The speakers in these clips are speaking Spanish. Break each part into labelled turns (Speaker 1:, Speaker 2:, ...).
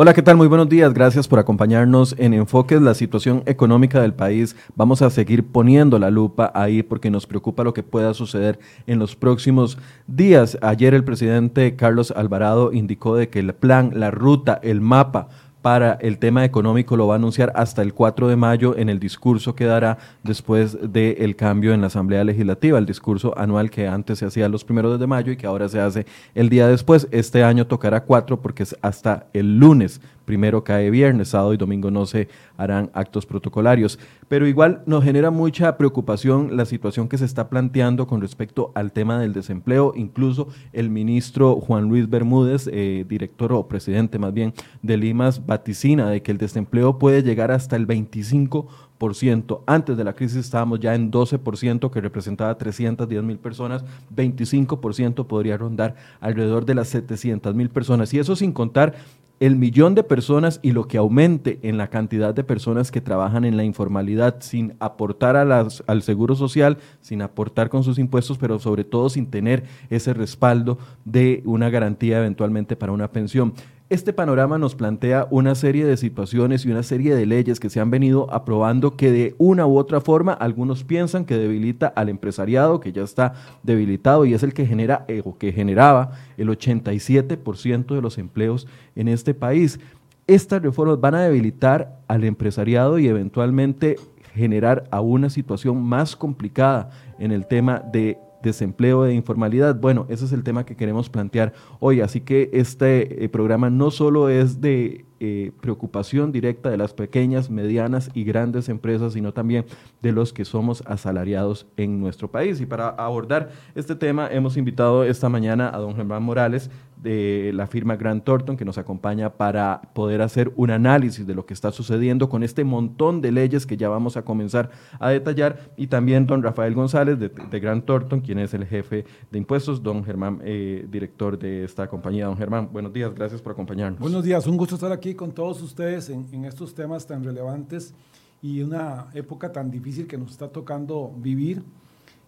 Speaker 1: Hola, ¿qué tal? Muy buenos días. Gracias por acompañarnos en Enfoques, la situación económica del país. Vamos a seguir poniendo la lupa ahí porque nos preocupa lo que pueda suceder en los próximos días. Ayer el presidente Carlos Alvarado indicó de que el plan, la ruta, el mapa para el tema económico lo va a anunciar hasta el 4 de mayo en el discurso que dará después del cambio en la Asamblea Legislativa, el discurso anual que antes se hacía los primeros de mayo y que ahora se hace el día después. Este año tocará 4 porque es hasta el lunes primero cae viernes, sábado y domingo no se harán actos protocolarios. Pero igual nos genera mucha preocupación la situación que se está planteando con respecto al tema del desempleo. Incluso el ministro Juan Luis Bermúdez, eh, director o presidente más bien de Limas, vaticina de que el desempleo puede llegar hasta el 25%. Antes de la crisis estábamos ya en 12%, que representaba 310 mil personas. 25% podría rondar alrededor de las 700 mil personas. Y eso sin contar el millón de personas y lo que aumente en la cantidad de personas que trabajan en la informalidad sin aportar al seguro social, sin aportar con sus impuestos, pero sobre todo sin tener ese respaldo de una garantía eventualmente para una pensión. Este panorama nos plantea una serie de situaciones y una serie de leyes que se han venido aprobando que de una u otra forma algunos piensan que debilita al empresariado, que ya está debilitado y es el que genera eh, o que generaba el 87% de los empleos en este país. Estas reformas van a debilitar al empresariado y eventualmente generar a una situación más complicada en el tema de desempleo e informalidad. Bueno, ese es el tema que queremos plantear hoy. Así que este eh, programa no solo es de eh, preocupación directa de las pequeñas, medianas y grandes empresas, sino también de los que somos asalariados en nuestro país. Y para abordar este tema hemos invitado esta mañana a don Germán Morales de la firma Grant Thornton que nos acompaña para poder hacer un análisis de lo que está sucediendo con este montón de leyes que ya vamos a comenzar a detallar y también don Rafael González de, de Grant Thornton, quien es el jefe de impuestos, don Germán, eh, director de esta compañía. Don Germán, buenos días, gracias por acompañarnos.
Speaker 2: Buenos días, un gusto estar aquí con todos ustedes en, estos temas tan relevantes y una época tan difícil que nos está tocando vivir.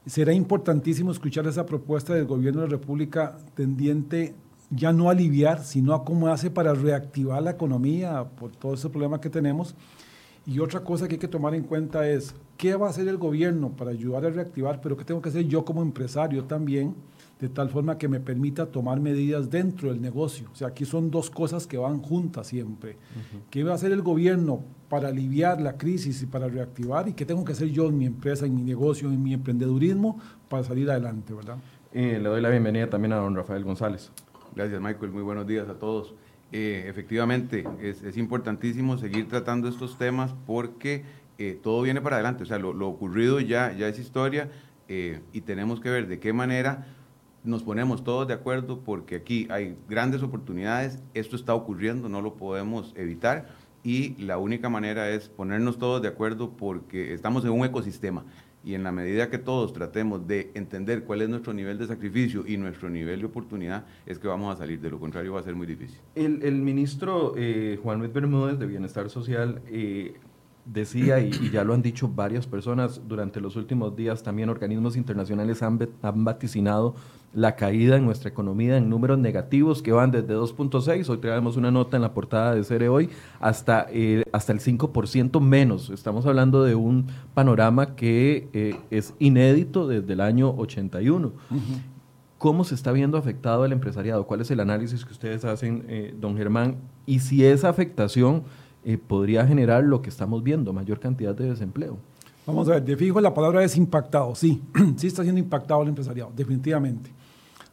Speaker 2: Será importantísimo escuchar esa propuesta del gobierno de la República tendiente ya no aliviar, sino a cómo hace para reactivar la economía por todo ese problema que tenemos. Y otra cosa que hay que tomar en cuenta es qué va a hacer el gobierno para ayudar a reactivar, pero qué tengo que hacer yo como empresario también de tal forma que me permita tomar medidas dentro del negocio. O sea, aquí son dos cosas que van juntas siempre. ¿Qué va a hacer el gobierno para aliviar la crisis y para reactivar? ¿Y qué tengo que hacer yo en mi empresa, en mi negocio, en mi emprendedurismo para salir adelante, verdad?
Speaker 1: le doy la bienvenida también a don Rafael González.
Speaker 3: Gracias, Michael. Muy buenos días a todos. Eh, efectivamente, es, importantísimo seguir tratando estos temas porque eh, todo viene para adelante. O sea, lo, ocurrido ya, es historia eh, y tenemos que ver de qué manera nos ponemos todos de acuerdo porque aquí hay grandes oportunidades, esto está ocurriendo, no lo podemos evitar y la única manera es ponernos todos de acuerdo porque estamos en un ecosistema y en la medida que todos tratemos de entender cuál es nuestro nivel de sacrificio y nuestro nivel de oportunidad, es que vamos a salir, de lo contrario va a ser muy difícil.
Speaker 1: El, el ministro eh, Juan Luis Bermúdez de Bienestar Social eh, decía, y, ya lo han dicho varias personas durante los últimos días, también organismos internacionales han, han vaticinado la caída en nuestra economía en números negativos que van desde 2.6, hoy traemos una nota en la portada de Cere Hoy, hasta, eh, hasta el 5% menos. Estamos hablando de un panorama que eh, es inédito desde el año 81. ¿Cómo se está viendo afectado el empresariado? ¿Cuál es el análisis que ustedes hacen, eh, don Germán? Y si esa afectación podría generar lo que estamos viendo, mayor cantidad de desempleo.
Speaker 2: Vamos a ver, de fijo la palabra es impactado, sí, sí está siendo impactado el empresariado, definitivamente.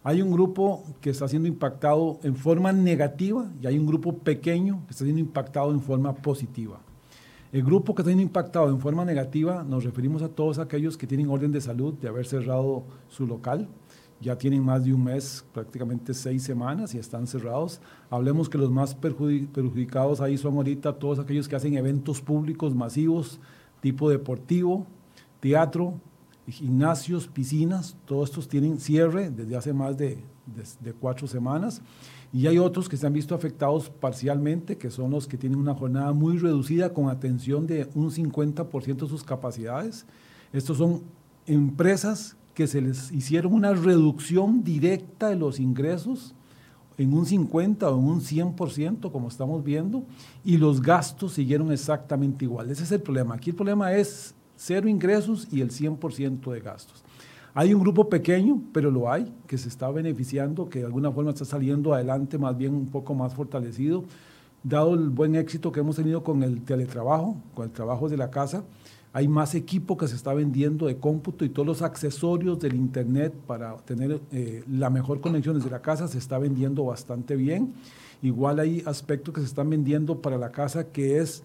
Speaker 2: Hay un grupo que está siendo impactado en forma negativa y hay un grupo pequeño que está siendo impactado en forma positiva. El grupo que está siendo impactado en forma negativa nos referimos a todos aquellos que tienen orden de salud de haber cerrado su local. Ya tienen más de un mes, prácticamente seis semanas y están cerrados. Hablemos que los más perjudicados ahí son ahorita todos aquellos que hacen eventos públicos masivos, tipo deportivo, teatro, gimnasios, piscinas, todos estos tienen cierre desde hace más de, cuatro semanas. Y hay otros que se han visto afectados parcialmente, que son los que tienen una jornada muy reducida con atención de un 50% de sus capacidades. Estos son empresas que se les hicieron una reducción directa de los ingresos en un 50 o en un 100%, como estamos viendo, y los gastos siguieron exactamente igual. Ese es el problema. Aquí el problema es cero ingresos y el 100% de gastos. Hay un grupo pequeño, pero lo hay, que se está beneficiando, que de alguna forma está saliendo adelante más bien un poco más fortalecido, dado el buen éxito que hemos tenido con el teletrabajo, con el trabajo de la casa. Hay más equipo que se está vendiendo de cómputo y todos los accesorios del Internet para tener eh, la mejor conexión desde la casa se está vendiendo bastante bien. Igual hay aspectos que se están vendiendo para la casa que es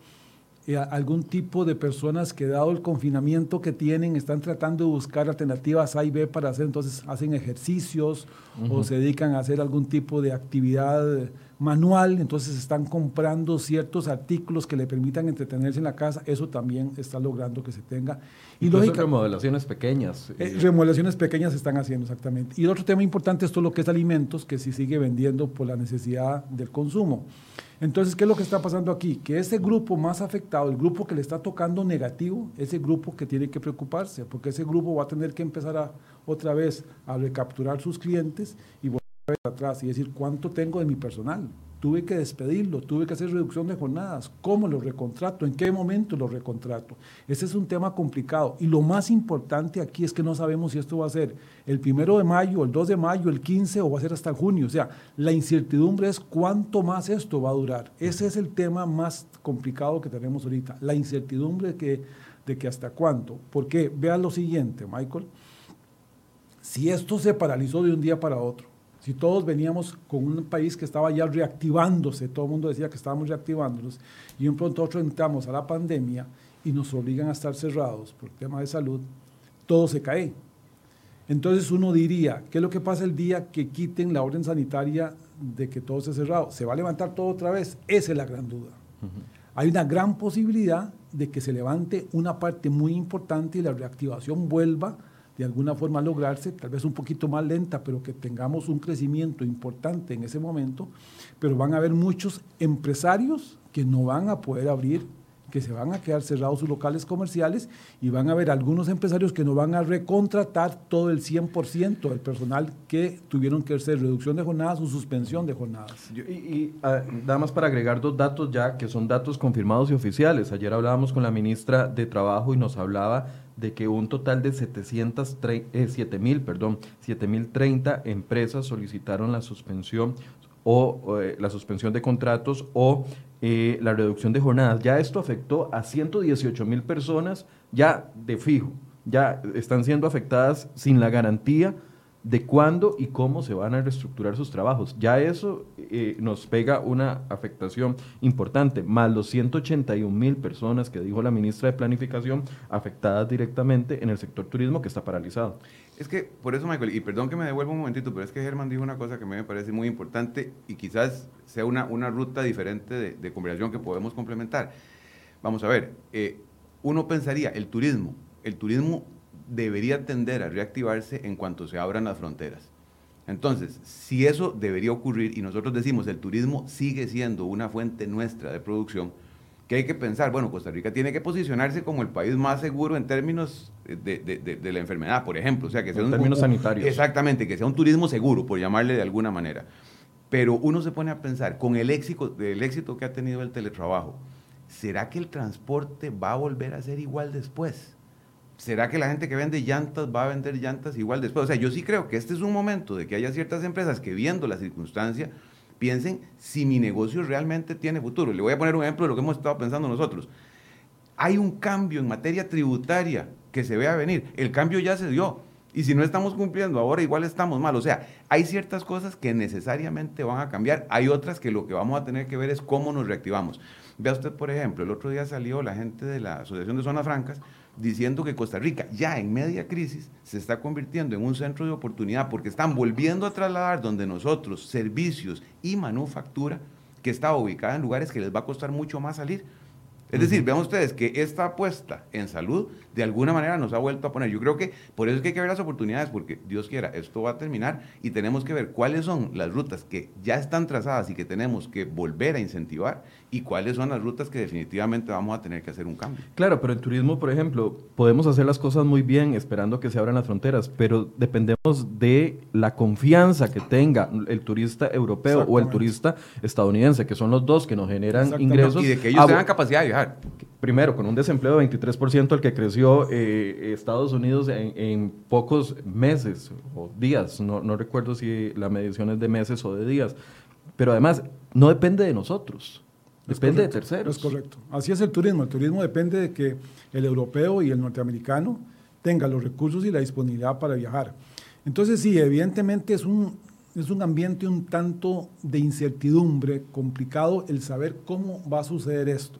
Speaker 2: eh, algún tipo de personas que dado el confinamiento que tienen están tratando de buscar alternativas A y B para hacer, entonces hacen ejercicios o se dedican a hacer algún tipo de actividad manual, entonces están comprando ciertos artículos que le permitan entretenerse en la casa, eso también está logrando que se tenga.
Speaker 1: Y lógica, remodelaciones pequeñas.
Speaker 2: Eh, remodelaciones pequeñas se están haciendo, exactamente. Y otro tema importante es todo lo que es alimentos, que se sigue vendiendo por la necesidad del consumo. Entonces, ¿qué es lo que está pasando aquí? Que ese grupo más afectado, el grupo que le está tocando negativo, ese grupo que tiene que preocuparse, porque ese grupo va a tener que empezar a, otra vez a recapturar sus clientes y atrás y decir, ¿cuánto tengo de mi personal? tuve que despedirlo, tuve que hacer reducción de jornadas, cómo lo recontrato, en qué momento lo recontrato. Ese es un tema complicado y lo más importante aquí es que no sabemos si esto va a ser el primero de mayo, el 2 de mayo, el 15 o va a ser hasta junio. O sea, la incertidumbre es cuánto más esto va a durar. Ese es el tema más complicado que tenemos ahorita, la incertidumbre que, de que hasta cuánto. Porque vean lo siguiente, Michael, si esto se paralizó de un día para otro, si todos veníamos con un país que estaba ya reactivándose, todo el mundo decía que estábamos reactivándonos, y un pronto otro entramos a la pandemia y nos obligan a estar cerrados por tema de salud, todo se cae. Entonces uno diría, ¿qué es lo que pasa el día que quiten la orden sanitaria de que todo esté cerrado? ¿Se va a levantar todo otra vez? Esa es la gran duda. Hay una gran posibilidad de que se levante una parte muy importante y la reactivación vuelva de alguna forma lograrse, tal vez un poquito más lenta, pero que tengamos un crecimiento importante en ese momento, pero van a haber muchos empresarios que no van a poder abrir que se van a quedar cerrados sus locales comerciales y van a haber algunos empresarios que no van a recontratar todo el 100% del personal que tuvieron que hacer reducción de jornadas o suspensión de jornadas.
Speaker 1: y, ah, nada más para agregar dos datos ya, que son datos confirmados y oficiales. Ayer hablábamos con la ministra de Trabajo y nos hablaba de que un total de 707 eh, 7.030 empresas solicitaron la suspensión o, eh, la suspensión de contratos o eh, la reducción de jornadas. Ya esto afectó a 118 mil personas ya de fijo, ya están siendo afectadas sin la garantía de cuándo y cómo se van a reestructurar sus trabajos. Ya eso eh, nos pega una afectación importante, más los 181 mil personas que dijo la ministra de Planificación afectadas directamente en el sector turismo que está paralizado.
Speaker 3: Es que, por eso, Michael, y perdón que me devuelva un momentito, pero es que Germán dijo una cosa que me parece muy importante y quizás sea una, una ruta diferente de, de conversación que podemos complementar. Vamos a ver, eh, uno pensaría, el turismo, el turismo debería tender a reactivarse en cuanto se abran las fronteras. Entonces, si eso debería ocurrir y nosotros decimos el turismo sigue siendo una fuente nuestra de producción, ¿qué hay que pensar? Bueno, Costa Rica tiene que posicionarse como el país más seguro en términos de, la enfermedad, por ejemplo. O sea, que sea
Speaker 1: en términos sanitarios.
Speaker 3: Exactamente, que sea un turismo seguro, por llamarle de alguna manera. Pero uno se pone a pensar, con el éxito, el éxito que ha tenido el teletrabajo, ¿será que el transporte va a volver a ser igual después? ¿Será que la gente que vende llantas va a vender llantas igual después? O sea, yo sí creo que este es un momento de que haya ciertas empresas que viendo la circunstancia piensen si mi negocio realmente tiene futuro. Le voy a poner un ejemplo de lo que hemos estado pensando nosotros. Hay un cambio en materia tributaria que se ve a venir. El cambio ya se dio. Y si no estamos cumpliendo ahora, igual estamos mal. O sea, hay ciertas cosas que necesariamente van a cambiar. Hay otras que lo que vamos a tener que ver es cómo nos reactivamos. Vea usted, por ejemplo, el otro día salió la gente de la Asociación de Zonas Francas diciendo que Costa Rica ya en media crisis se está convirtiendo en un centro de oportunidad porque están volviendo a trasladar donde nosotros servicios y manufactura que está ubicada en lugares que les va a costar mucho más salir. Es decir, vean ustedes que esta apuesta en salud de alguna manera nos ha vuelto a poner. Yo creo que por eso es que hay que ver las oportunidades, porque Dios quiera, esto va a terminar y tenemos que ver cuáles son las rutas que ya están trazadas y que tenemos que volver a incentivar y cuáles son las rutas que definitivamente vamos a tener que hacer un cambio.
Speaker 1: Claro, pero en turismo, por ejemplo, podemos hacer las cosas muy bien esperando que se abran las fronteras, pero dependemos de la confianza que tenga el turista europeo o el turista estadounidense, que son los dos que nos generan ingresos.
Speaker 3: Y de que ellos tengan capacidad de viajar.
Speaker 1: Primero, con un desempleo de 23%, el que creció eh, Estados Unidos en, pocos meses o días, no, no recuerdo si la medición es de meses o de días, pero además no depende de nosotros Depende de terceros.
Speaker 2: Es correcto. Así es el turismo. El turismo depende de que el europeo y el norteamericano tengan los recursos y la disponibilidad para viajar. Entonces, sí, evidentemente es un, es un ambiente un tanto de incertidumbre, complicado el saber cómo va a suceder esto.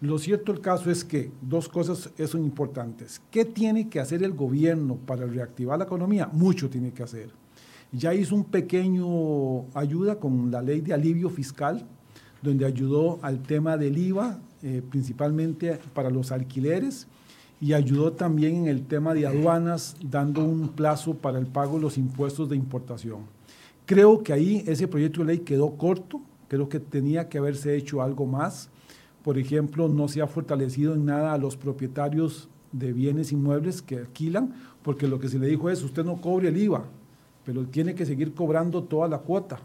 Speaker 2: Lo cierto el caso es que dos cosas son importantes. ¿Qué tiene que hacer el gobierno para reactivar la economía? Mucho tiene que hacer. Ya hizo un pequeño ayuda con la ley de alivio fiscal, donde ayudó al tema del IVA, eh, principalmente para los alquileres, y ayudó también en el tema de aduanas, dando un plazo para el pago de los impuestos de importación. Creo que ahí ese proyecto de ley quedó corto, creo que tenía que haberse hecho algo más. Por ejemplo, no se ha fortalecido en nada a los propietarios de bienes inmuebles que alquilan, porque lo que se le dijo es, usted no cobre el IVA, pero tiene que seguir cobrando toda la cuota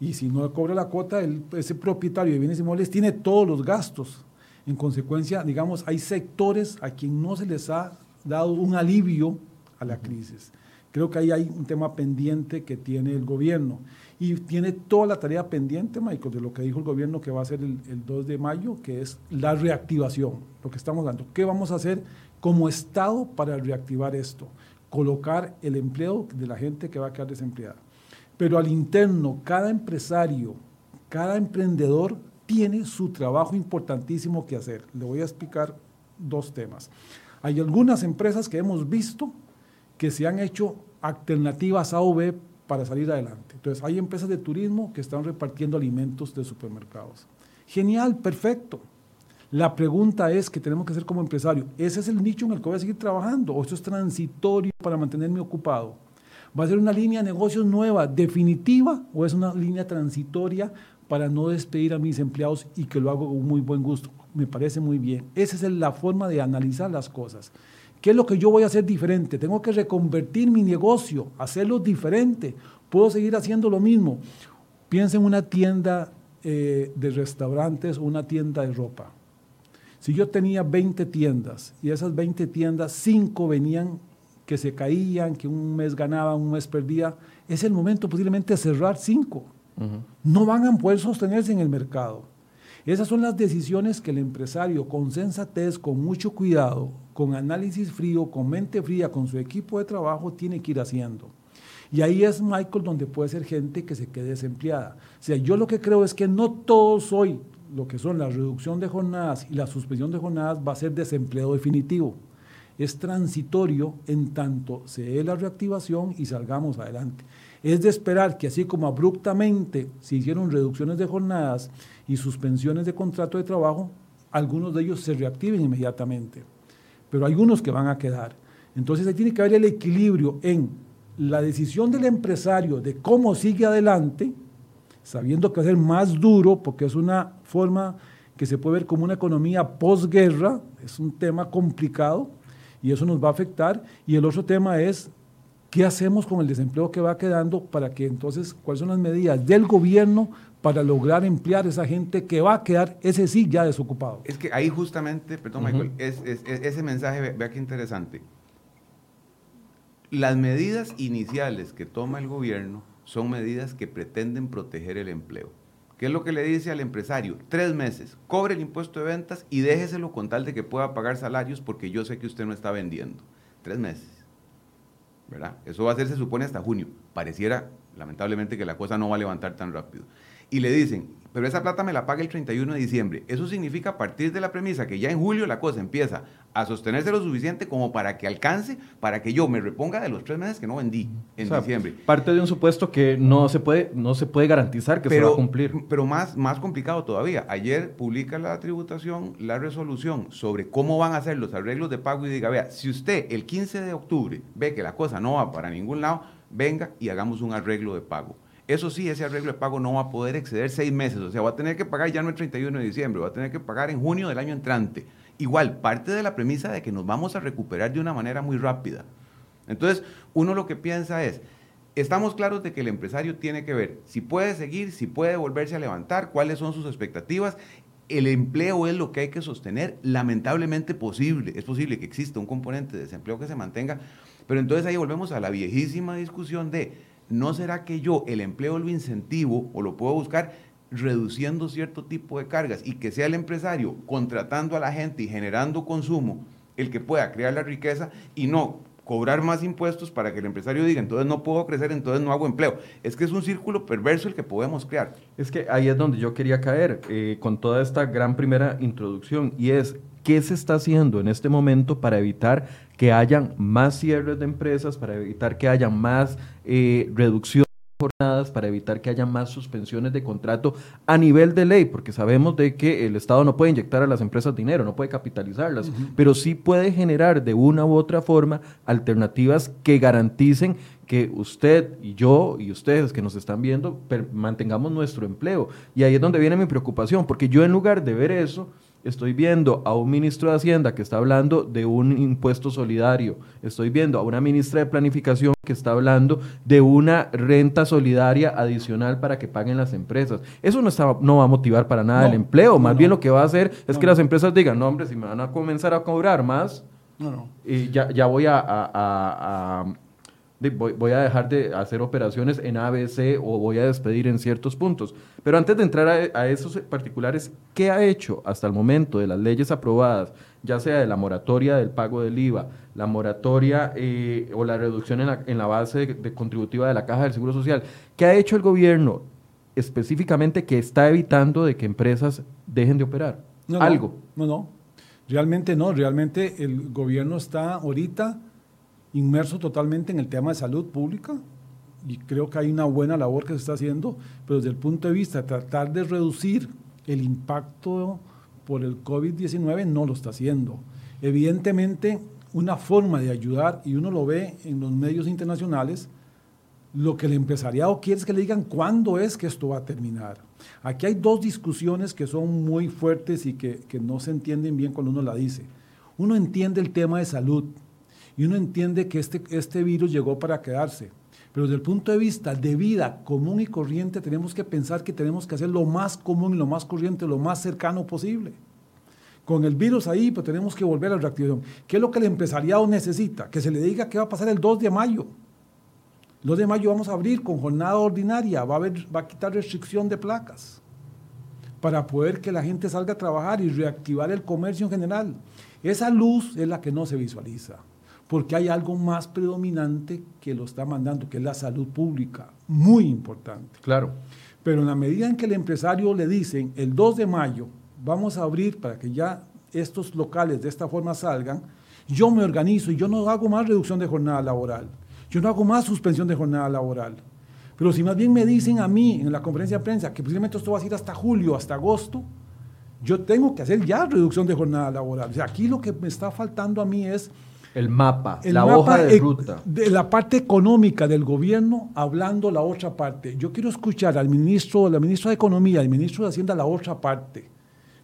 Speaker 2: y si no cobra la cuota, ese propietario de bienes inmuebles tiene todos los gastos. En consecuencia, digamos, hay sectores a quien no se les ha dado un alivio a la crisis. Creo que ahí hay un tema pendiente que tiene el gobierno. Y tiene toda la tarea pendiente, Michael, de lo que dijo el gobierno que va a hacer el, el 2 de mayo, que es la reactivación, lo que estamos dando. ¿Qué vamos a hacer como Estado para reactivar esto? Colocar el empleo de la gente que va a quedar desempleada. Pero al interno, cada empresario, cada emprendedor tiene su trabajo importantísimo que hacer. Le voy a explicar dos temas. Hay algunas empresas que hemos visto que se han hecho alternativas A o B para salir adelante. Entonces, hay empresas de turismo que están repartiendo alimentos de supermercados. Genial, perfecto. La pregunta es que tenemos que hacer como empresario, ¿ese es el nicho en el que voy a seguir trabajando o esto es transitorio para mantenerme ocupado? ¿Va a ser una línea de negocios nueva, definitiva, o es una línea transitoria para no despedir a mis empleados y que lo hago con muy buen gusto? Me parece muy bien. Esa es la forma de analizar las cosas. ¿Qué es lo que yo voy a hacer diferente? Tengo que reconvertir mi negocio, hacerlo diferente. Puedo seguir haciendo lo mismo. Piensa en una tienda eh, de restaurantes o una tienda de ropa. Si yo tenía 20 tiendas y esas 20 tiendas, 5 venían que se caían, que un mes ganaba, un mes perdía, es el momento posiblemente de cerrar cinco. No van a poder sostenerse en el mercado. Esas son las decisiones que el empresario con sensatez, con mucho cuidado, con análisis frío, con mente fría, con su equipo de trabajo, tiene que ir haciendo. Y ahí es, Michael, donde puede ser gente que se quede desempleada. O sea, yo lo que creo es que no todos hoy, lo que son la reducción de jornadas y la suspensión de jornadas, va a ser desempleo definitivo es transitorio en tanto se dé la reactivación y salgamos adelante. Es de esperar que así como abruptamente se hicieron reducciones de jornadas y suspensiones de contrato de trabajo, algunos de ellos se reactiven inmediatamente, pero hay unos que van a quedar. Entonces ahí tiene que haber el equilibrio en la decisión del empresario de cómo sigue adelante, sabiendo que va a ser más duro porque es una forma que se puede ver como una economía posguerra, es un tema complicado, y eso nos va a afectar. Y el otro tema es, ¿qué hacemos con el desempleo que va quedando para que entonces, cuáles son las medidas del gobierno para lograr emplear a esa gente que va a quedar, ese sí, ya desocupado?
Speaker 3: Es que ahí justamente, perdón Michael, es, ese mensaje, vea qué interesante. Las medidas iniciales que toma el gobierno son medidas que pretenden proteger el empleo. ¿Qué es lo que le dice al empresario? Tres meses, cobre el impuesto de ventas y déjeselo con tal de que pueda pagar salarios porque yo sé que usted no está vendiendo. Tres meses. ¿Verdad? Eso va a ser, se supone, hasta junio. Pareciera, lamentablemente, que la cosa no va a levantar tan rápido. y le dicen, pero esa plata me la paga el 31 de diciembre. Eso significa a partir de la premisa que ya en julio la cosa empieza a sostenerse lo suficiente como para que alcance, para que yo me reponga de los tres meses que no vendí en diciembre.
Speaker 1: Parte de un supuesto que no se puede, no se puede garantizar que se va a cumplir.
Speaker 3: Pero más, más complicado todavía. Ayer publica la tributación la resolución sobre cómo van a ser los arreglos de pago y diga, vea, si usted el 15 de octubre ve que la cosa no va para ningún lado, venga y hagamos un arreglo de pago. Eso sí, ese arreglo de pago no va a poder exceder seis meses, o sea, va a tener que pagar ya no el 31 de diciembre, va a tener que pagar en junio del año entrante. Igual, parte de la premisa de que nos vamos a recuperar de una manera muy rápida. Entonces, uno lo que piensa es, estamos claros de que el empresario tiene que ver si puede seguir, si puede volverse a levantar, cuáles son sus expectativas. El empleo es lo que hay que sostener, lamentablemente posible, es posible que exista un componente de desempleo que se mantenga, pero entonces ahí volvemos a la viejísima discusión de ¿no será que yo el empleo lo incentivo o lo puedo buscar reduciendo cierto tipo de cargas y que sea el empresario contratando a la gente y generando consumo el que pueda crear la riqueza y no cobrar más impuestos para que el empresario diga, entonces no puedo crecer, entonces no hago empleo. Es que es un círculo perverso el que podemos crear.
Speaker 1: Es que ahí es donde yo quería caer eh, con toda esta gran primera introducción y es, ¿qué se está haciendo en este momento para evitar que hayan más cierres de empresas, para evitar que haya más eh, reducción de jornadas, para evitar que haya más suspensiones de contrato a nivel de ley, porque sabemos de que el Estado no puede inyectar a las empresas dinero, no puede capitalizarlas, pero sí puede generar de una u otra forma alternativas que garanticen que usted y yo y ustedes que nos están viendo mantengamos nuestro empleo. Y ahí es donde viene mi preocupación, porque yo en lugar de ver eso, Estoy viendo a un ministro de Hacienda que está hablando de un impuesto solidario. Estoy viendo a una ministra de Planificación que está hablando de una renta solidaria adicional para que paguen las empresas. Eso no, está, no va a motivar para nada el empleo. Más bien lo que va a hacer es que las empresas digan, no, hombre, si me van a comenzar a cobrar más, y ya, ya voy a voy, a dejar de hacer operaciones en ABC o voy a despedir en ciertos puntos. Pero antes de entrar a, esos particulares, ¿qué ha hecho hasta el momento de las leyes aprobadas, ya sea de la moratoria del pago del IVA, la moratoria eh, o la reducción en la, base de, contributiva de la Caja del Seguro Social? ¿Qué ha hecho el gobierno específicamente que está evitando de que empresas dejen de operar? Algo.
Speaker 2: No, no. Realmente no. Realmente el gobierno está ahorita inmerso totalmente en el tema de salud pública y creo que hay una buena labor que se está haciendo, pero desde el punto de vista de tratar de reducir el impacto por el COVID-19 no lo está haciendo. Evidentemente, una forma de ayudar, y uno lo ve en los medios internacionales, lo que el empresariado quiere es que le digan cuándo es que esto va a terminar. Aquí hay dos discusiones que son muy fuertes y que, que no se entienden bien cuando uno la dice. Uno entiende el tema de salud, y uno entiende que este, este virus llegó para quedarse. Pero desde el punto de vista de vida común y corriente, tenemos que pensar que tenemos que hacer lo más común y lo más corriente, lo más cercano posible. Con el virus ahí, pues tenemos que volver a la reactivación. ¿Qué es lo que el empresariado necesita? Que se le diga qué va a pasar el 2 de mayo. El 2 de mayo vamos a abrir con jornada ordinaria, va a, haber, va a quitar restricción de placas para poder que la gente salga a trabajar y reactivar el comercio en general. Esa luz es la que no se visualiza porque hay algo más predominante que lo está mandando, que es la salud pública, muy importante.
Speaker 1: Claro.
Speaker 2: Pero en la medida en que el empresario le dicen, el 2 de mayo vamos a abrir para que ya estos locales de esta forma salgan, yo me organizo y yo no hago más reducción de jornada laboral, yo no hago más suspensión de jornada laboral. Pero si más bien me dicen a mí en la conferencia de prensa que posiblemente esto va a ir hasta julio, hasta agosto, yo tengo que hacer ya reducción de jornada laboral. O sea, aquí lo que me está faltando a mí es
Speaker 1: el mapa, la hoja de ruta.
Speaker 2: De la parte económica del gobierno hablando la otra parte. Yo quiero escuchar al ministro, la ministra de Economía, al ministro de Hacienda la otra parte.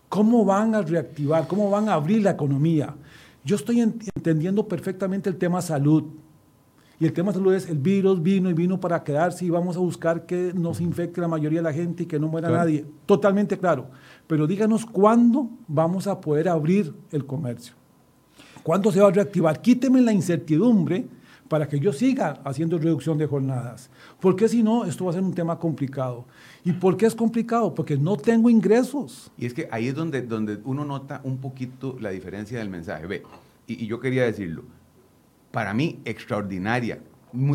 Speaker 2: ¿Cómo van a reactivar? ¿Cómo van a abrir la economía? Yo estoy entendiendo perfectamente el tema salud. Y el tema salud es el virus vino y vino para quedarse y vamos a buscar que no se infecte la mayoría de la gente y que no muera nadie. Totalmente claro. Pero díganos cuándo vamos a poder abrir el comercio. ¿Cuándo se va a reactivar? Quíteme la incertidumbre para que yo siga haciendo reducción de jornadas. Porque si no, esto va a ser un tema complicado. ¿Y por qué es complicado? Porque no tengo ingresos.
Speaker 3: Y es que ahí es donde, donde uno nota un poquito la diferencia del mensaje. Ve, y, y yo quería decirlo, para mí extraordinaria,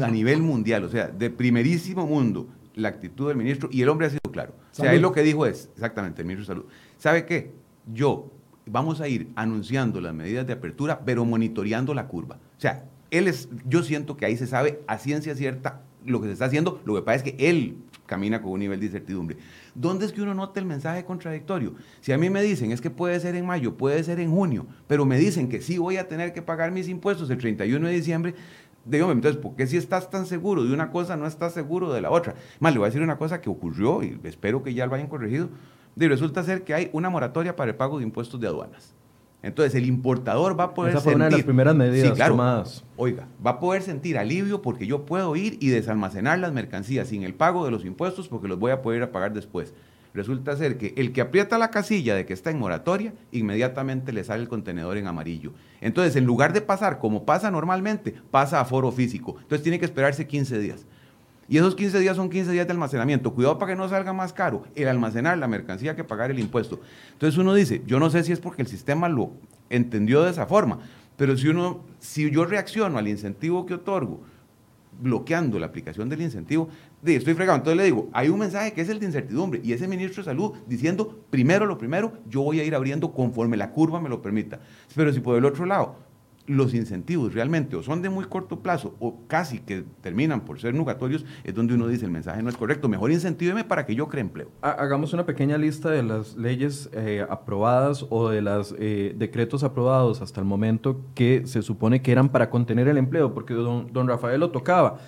Speaker 3: a nivel mundial, o sea, de primerísimo mundo, la actitud del ministro y el hombre ha sido claro. O sea, él lo que dijo es, exactamente, el ministro de Salud, ¿sabe qué? Yo vamos a ir anunciando las medidas de apertura, pero monitoreando la curva. O sea, él es, yo siento que ahí se sabe a ciencia cierta lo que se está haciendo, lo que pasa es que él camina con un nivel de incertidumbre. ¿Dónde es que uno nota el mensaje contradictorio? Si a mí me dicen es que puede ser en mayo, puede ser en junio, pero me dicen que sí voy a tener que pagar mis impuestos el 31 de diciembre, digo, entonces, ¿por qué si estás tan seguro de una cosa no estás seguro de la otra? Más, le voy a decir una cosa que ocurrió y espero que ya lo hayan corregido. Y resulta ser que hay una moratoria para el pago de impuestos de aduanas. Entonces el importador va a poder
Speaker 1: Esa fue una de las primeras medidas tomadas.
Speaker 3: Oiga, va a poder sentir alivio porque yo puedo ir y desalmacenar las mercancías sin el pago de los impuestos porque los voy a poder ir a pagar después. Resulta ser que el que aprieta la casilla de que está en moratoria, inmediatamente le sale el contenedor en amarillo. Entonces, en lugar de pasar como pasa normalmente, pasa a foro físico. Entonces tiene que esperarse 15 días. Y esos 15 días son 15 días de almacenamiento. Cuidado para que no salga más caro el almacenar la mercancía que pagar el impuesto. Entonces uno dice, yo no sé si es porque el sistema lo entendió de esa forma, pero si uno, si yo reacciono al incentivo que otorgo, bloqueando la aplicación del incentivo, estoy fregado. Entonces le digo, hay un mensaje que es el de incertidumbre y ese ministro de Salud diciendo, primero lo primero, yo voy a ir abriendo conforme la curva me lo permita. Pero si por el otro lado los incentivos realmente o son de muy corto plazo o casi que terminan por ser nugatorios, es donde uno dice el mensaje no es correcto. Mejor incentíveme para que yo cree empleo.
Speaker 1: Hagamos una pequeña lista de las leyes eh, aprobadas o de los eh, decretos aprobados hasta el momento que se supone que eran para contener el empleo, porque don, don Rafael lo tocaba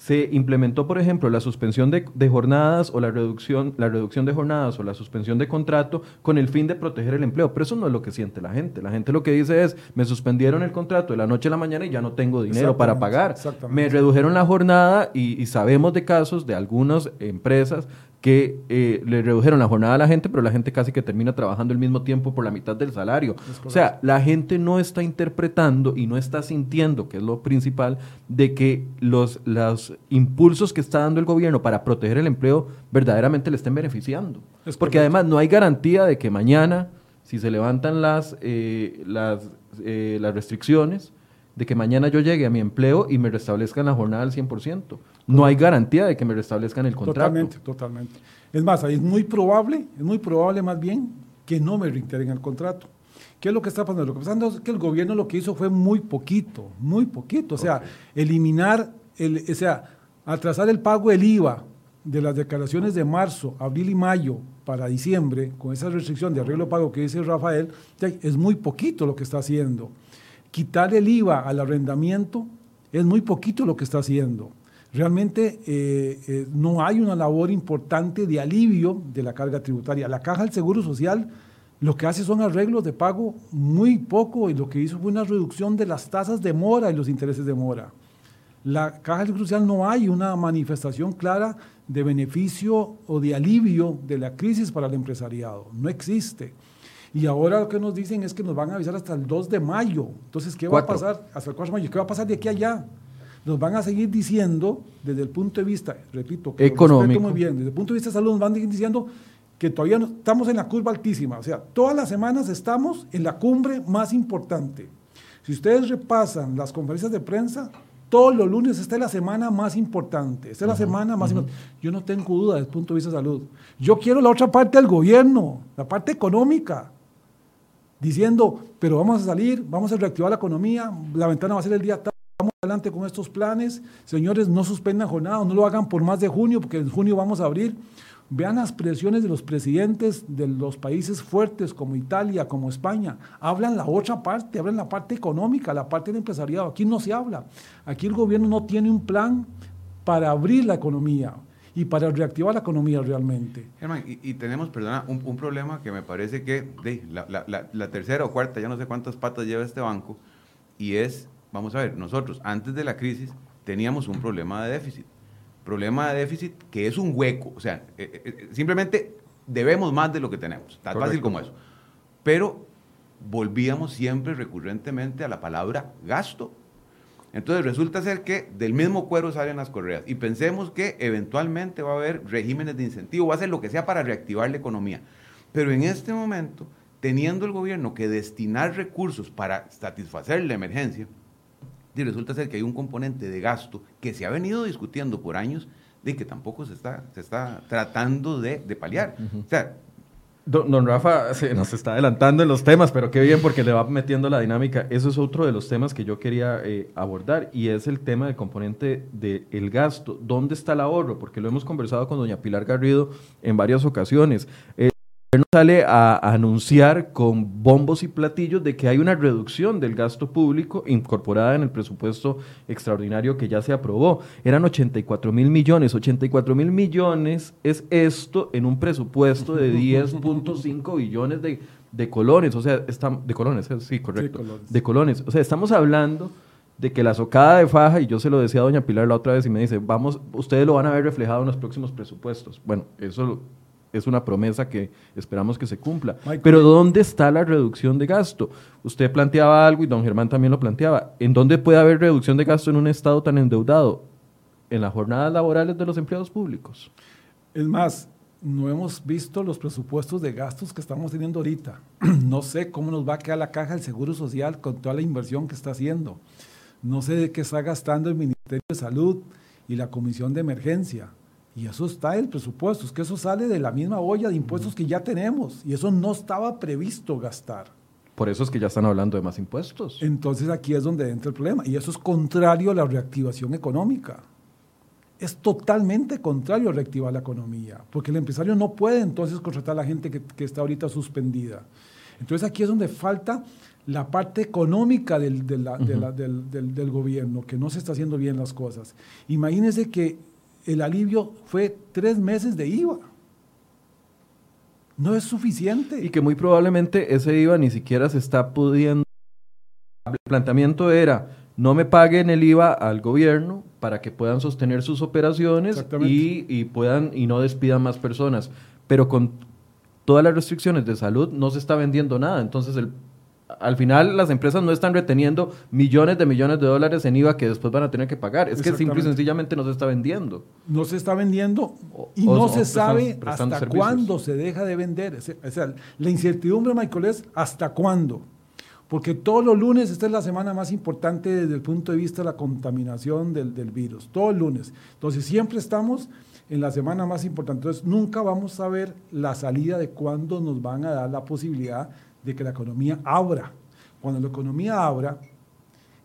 Speaker 1: se implementó, por ejemplo, la suspensión de, jornadas o la reducción, la reducción de jornadas o la suspensión de contrato con el fin de proteger el empleo. Pero eso no es lo que siente la gente. La gente lo que dice es, me suspendieron el contrato de la noche a la mañana y ya no tengo dinero para pagar. Me redujeron la jornada y, y sabemos de casos de algunas empresas que eh, le redujeron la jornada a la gente, pero la gente casi que termina trabajando el mismo tiempo por la mitad del salario. O sea, la gente no está interpretando y no está sintiendo, que es lo principal, de que los, los impulsos que está dando el gobierno para proteger el empleo verdaderamente le estén beneficiando. Porque además no hay garantía de que mañana, si se levantan las, eh, las, eh, las restricciones, de que mañana yo llegue a mi empleo y me restablezcan la jornada al 100%. No hay garantía de que me restablezcan el contrato.
Speaker 2: Totalmente, totalmente. Es más, es muy probable, es muy probable más bien que no me reintegren el contrato. ¿Qué es lo que está pasando? Lo que está pasando es que el gobierno lo que hizo fue muy poquito, muy poquito. O sea, eliminar, el, o sea, atrasar el pago del IVA de las declaraciones de marzo, abril y mayo para diciembre, con esa restricción de arreglo pago que dice Rafael, es muy poquito lo que está haciendo quitar el IVA al arrendamiento es muy poquito lo que está haciendo. Realmente eh, eh, no hay una labor importante de alivio de la carga tributaria. La Caja del Seguro Social lo que hace son arreglos de pago muy poco y lo que hizo fue una reducción de las tasas de mora y los intereses de mora. La Caja del Seguro Social no hay una manifestación clara de beneficio o de alivio de la crisis para el empresariado. No existe. Y ahora lo que nos dicen es que nos van a avisar hasta el 2 de mayo. Entonces, ¿qué va a pasar? Hasta el 4 de mayo. ¿Qué va a pasar de aquí a allá? Nos van a seguir diciendo, desde el punto de vista, repito,
Speaker 1: que económico.
Speaker 2: muy bien, desde el punto de vista de salud, nos van a seguir diciendo que todavía no, estamos en la curva altísima. O sea, todas las semanas estamos en la cumbre más importante. Si ustedes repasan las conferencias de prensa, todos los lunes esta es la semana más importante. Esta es la semana más importante. Yo no tengo duda desde el punto de vista de salud. Yo quiero la otra parte del gobierno, la parte económica diciendo, pero vamos a salir, vamos a reactivar la economía, la ventana va a ser el día tal, vamos adelante con estos planes, señores, no suspendan jornada, no lo hagan por más de junio, porque en junio vamos a abrir. Vean las presiones de los presidentes de los países fuertes como Italia, como España. Hablan la otra parte, hablan la parte económica, la parte del empresariado. Aquí no se habla. Aquí el gobierno no tiene un plan para abrir la economía y para reactivar la economía realmente.
Speaker 3: Germán, y, tenemos, perdona, un, problema que me parece que de, la, tercera o cuarta, ya no sé cuántas patas lleva este banco, y es, vamos a ver, nosotros antes de la crisis teníamos un problema de déficit. Problema de déficit que es un hueco, o sea, eh, eh, eh, simplemente debemos más de lo que tenemos, tan fácil como eso. Pero volvíamos siempre recurrentemente a la palabra gasto entonces resulta ser que del mismo cuero salen las correas y pensemos que eventualmente va a haber regímenes de incentivo, va a ser lo que sea para reactivar la economía. Pero en este momento, teniendo el gobierno que destinar recursos para satisfacer la emergencia, y resulta ser que hay un componente de gasto que se ha venido discutiendo por años de que tampoco se está, se está tratando de, de paliar. O sea,
Speaker 1: Don, Rafa se nos está adelantando en los temas, pero qué bien porque le va metiendo la dinámica. Eso es otro de los temas que yo quería eh, abordar y es el tema del componente del gasto. ¿Dónde está el ahorro? Porque lo hemos conversado con doña Pilar Garrido en varias ocasiones. Eh, gobierno sale a, anunciar con bombos y platillos de que hay una reducción del gasto público incorporada en el presupuesto extraordinario que ya se aprobó. Eran 84 mil millones. 84 mil millones es esto en un presupuesto de 10.5 billones de, de, colones. O sea, estamos, de colones, eh, sí, correcto. De colones. O sea, estamos hablando de que la socada de faja, y yo se lo decía a doña Pilar la otra vez y me dice, vamos, ustedes lo van a ver reflejado en los próximos presupuestos. Bueno, eso es una promesa que esperamos que se cumpla. Pero ¿dónde está la reducción de gasto? Usted planteaba algo y don Germán también lo planteaba. ¿En dónde puede haber reducción de gasto en un Estado tan endeudado? En las jornadas laborales de los empleados públicos.
Speaker 2: Es más, no hemos visto los presupuestos de gastos que estamos teniendo ahorita. no sé cómo nos va a quedar la caja del Seguro Social con toda la inversión que está haciendo. No sé de qué está gastando el Ministerio de Salud y la Comisión de Emergencia y eso está en el presupuesto, es que eso sale de la misma olla de impuestos que ya tenemos y eso no estaba previsto gastar.
Speaker 1: Por eso es que ya están hablando de más impuestos.
Speaker 2: Entonces aquí es donde entra el problema y eso es contrario a la reactivación económica. Es totalmente contrario a reactivar la economía, porque el empresario no puede entonces contratar a la gente que, está ahorita suspendida. Entonces aquí es donde falta la parte económica del, del, del, gobierno, que no se está haciendo bien las cosas. Imagínense que el alivio fue tres meses de IVA. No es suficiente.
Speaker 1: Y que muy probablemente ese IVA ni siquiera se está pudiendo. El planteamiento era, no me paguen el IVA al gobierno para que puedan sostener sus operaciones y, y, puedan y no despidan más personas. Pero con todas las restricciones de salud no se está vendiendo nada. Entonces el al final las empresas no están reteniendo millones de millones de dólares en IVA que después van a tener que pagar. Es que simple y sencillamente no se está vendiendo.
Speaker 2: No se está vendiendo y no se sabe hasta cuándo se deja de vender. O sea, la incertidumbre, Michael, es hasta cuándo. Porque todos los lunes, esta es la semana más importante desde el punto de vista de la contaminación del, del virus. Todos los lunes. Entonces siempre estamos en la semana más importante. Entonces nunca vamos a ver la salida de cuándo nos van a dar la posibilidad de que la economía abra. Cuando la economía abra,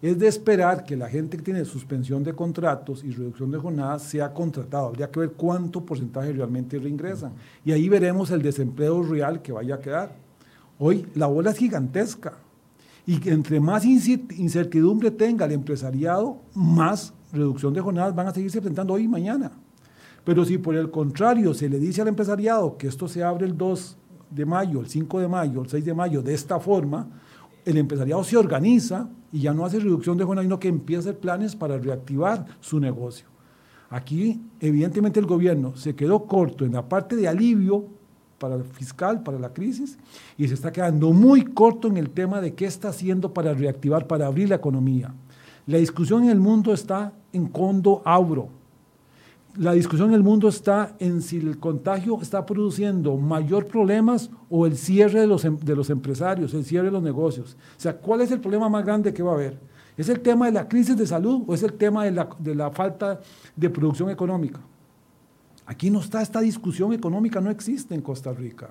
Speaker 2: es de esperar que la gente que tiene suspensión de contratos y reducción de jornadas sea contratado. Habría que ver cuánto porcentaje realmente reingresan. Y ahí veremos el desempleo real que vaya a quedar. Hoy la bola es gigantesca. Y entre más incertidumbre tenga el empresariado, más reducción de jornadas van a seguirse presentando hoy y mañana. Pero si por el contrario se le dice al empresariado que esto se abre el 2 de mayo, el 5 de mayo, el 6 de mayo, de esta forma, el empresariado se organiza y ya no hace reducción de jornada, sino que empieza a hacer planes para reactivar su negocio. Aquí, evidentemente, el gobierno se quedó corto en la parte de alivio para el fiscal, para la crisis, y se está quedando muy corto en el tema de qué está haciendo para reactivar, para abrir la economía. La discusión en el mundo está en condo auro, la discusión en el mundo está en si el contagio está produciendo mayor problemas o el cierre de los, em, de los empresarios, el cierre de los negocios. O sea, ¿cuál es el problema más grande que va a haber? ¿Es el tema de la crisis de salud o es el tema de la, de la falta de producción económica? Aquí no está esta discusión económica, no existe en Costa Rica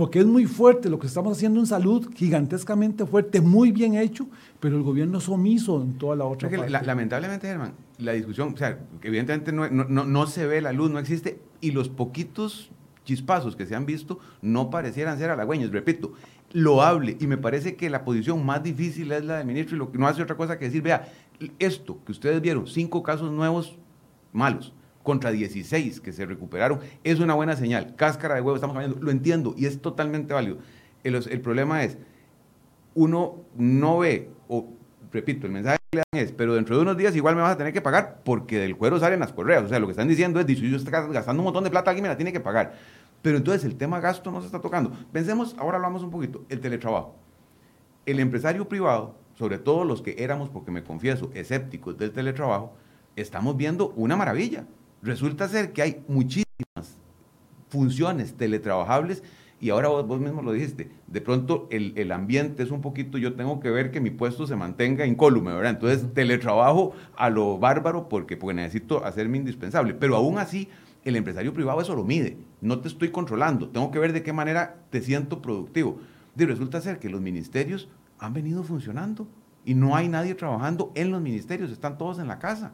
Speaker 2: porque es muy fuerte lo que estamos haciendo en salud, gigantescamente fuerte, muy bien hecho, pero el gobierno es omiso en toda la otra parte.
Speaker 3: lamentablemente, Germán, la discusión, o sea, evidentemente no, no, se ve la luz, no existe, y los poquitos chispazos que se han visto no parecieran ser halagüeños, repito, loable, y me parece que la posición más difícil es la del ministro, y lo que no hace otra cosa que decir, vea, esto que ustedes vieron, cinco casos nuevos malos, contra 16 que se recuperaron, es una buena señal. Cáscara de huevo, estamos hablando, lo entiendo y es totalmente válido. El, el, problema es, uno no ve, o repito, el mensaje que le dan es, pero dentro de unos días igual me vas a tener que pagar porque del cuero salen las correas. O sea, lo que están diciendo es, si yo estoy gastando un montón de plata, alguien me la tiene que pagar. Pero entonces el tema gasto no se está tocando. Pensemos, ahora hablamos un poquito, el teletrabajo. El empresario privado, sobre todo los que éramos, porque me confieso, escépticos del teletrabajo, estamos viendo una maravilla resulta ser que hay muchísimas funciones teletrabajables y ahora vos, vos mismo lo dijiste, de pronto el, el, ambiente es un poquito, yo tengo que ver que mi puesto se mantenga incólume, ¿verdad? Entonces teletrabajo a lo bárbaro porque, porque necesito hacerme indispensable, pero aún así el empresario privado eso lo mide, no te estoy controlando, tengo que ver de qué manera te siento productivo. Y resulta ser que los ministerios han venido funcionando y no hay nadie trabajando en los ministerios, están todos en la casa.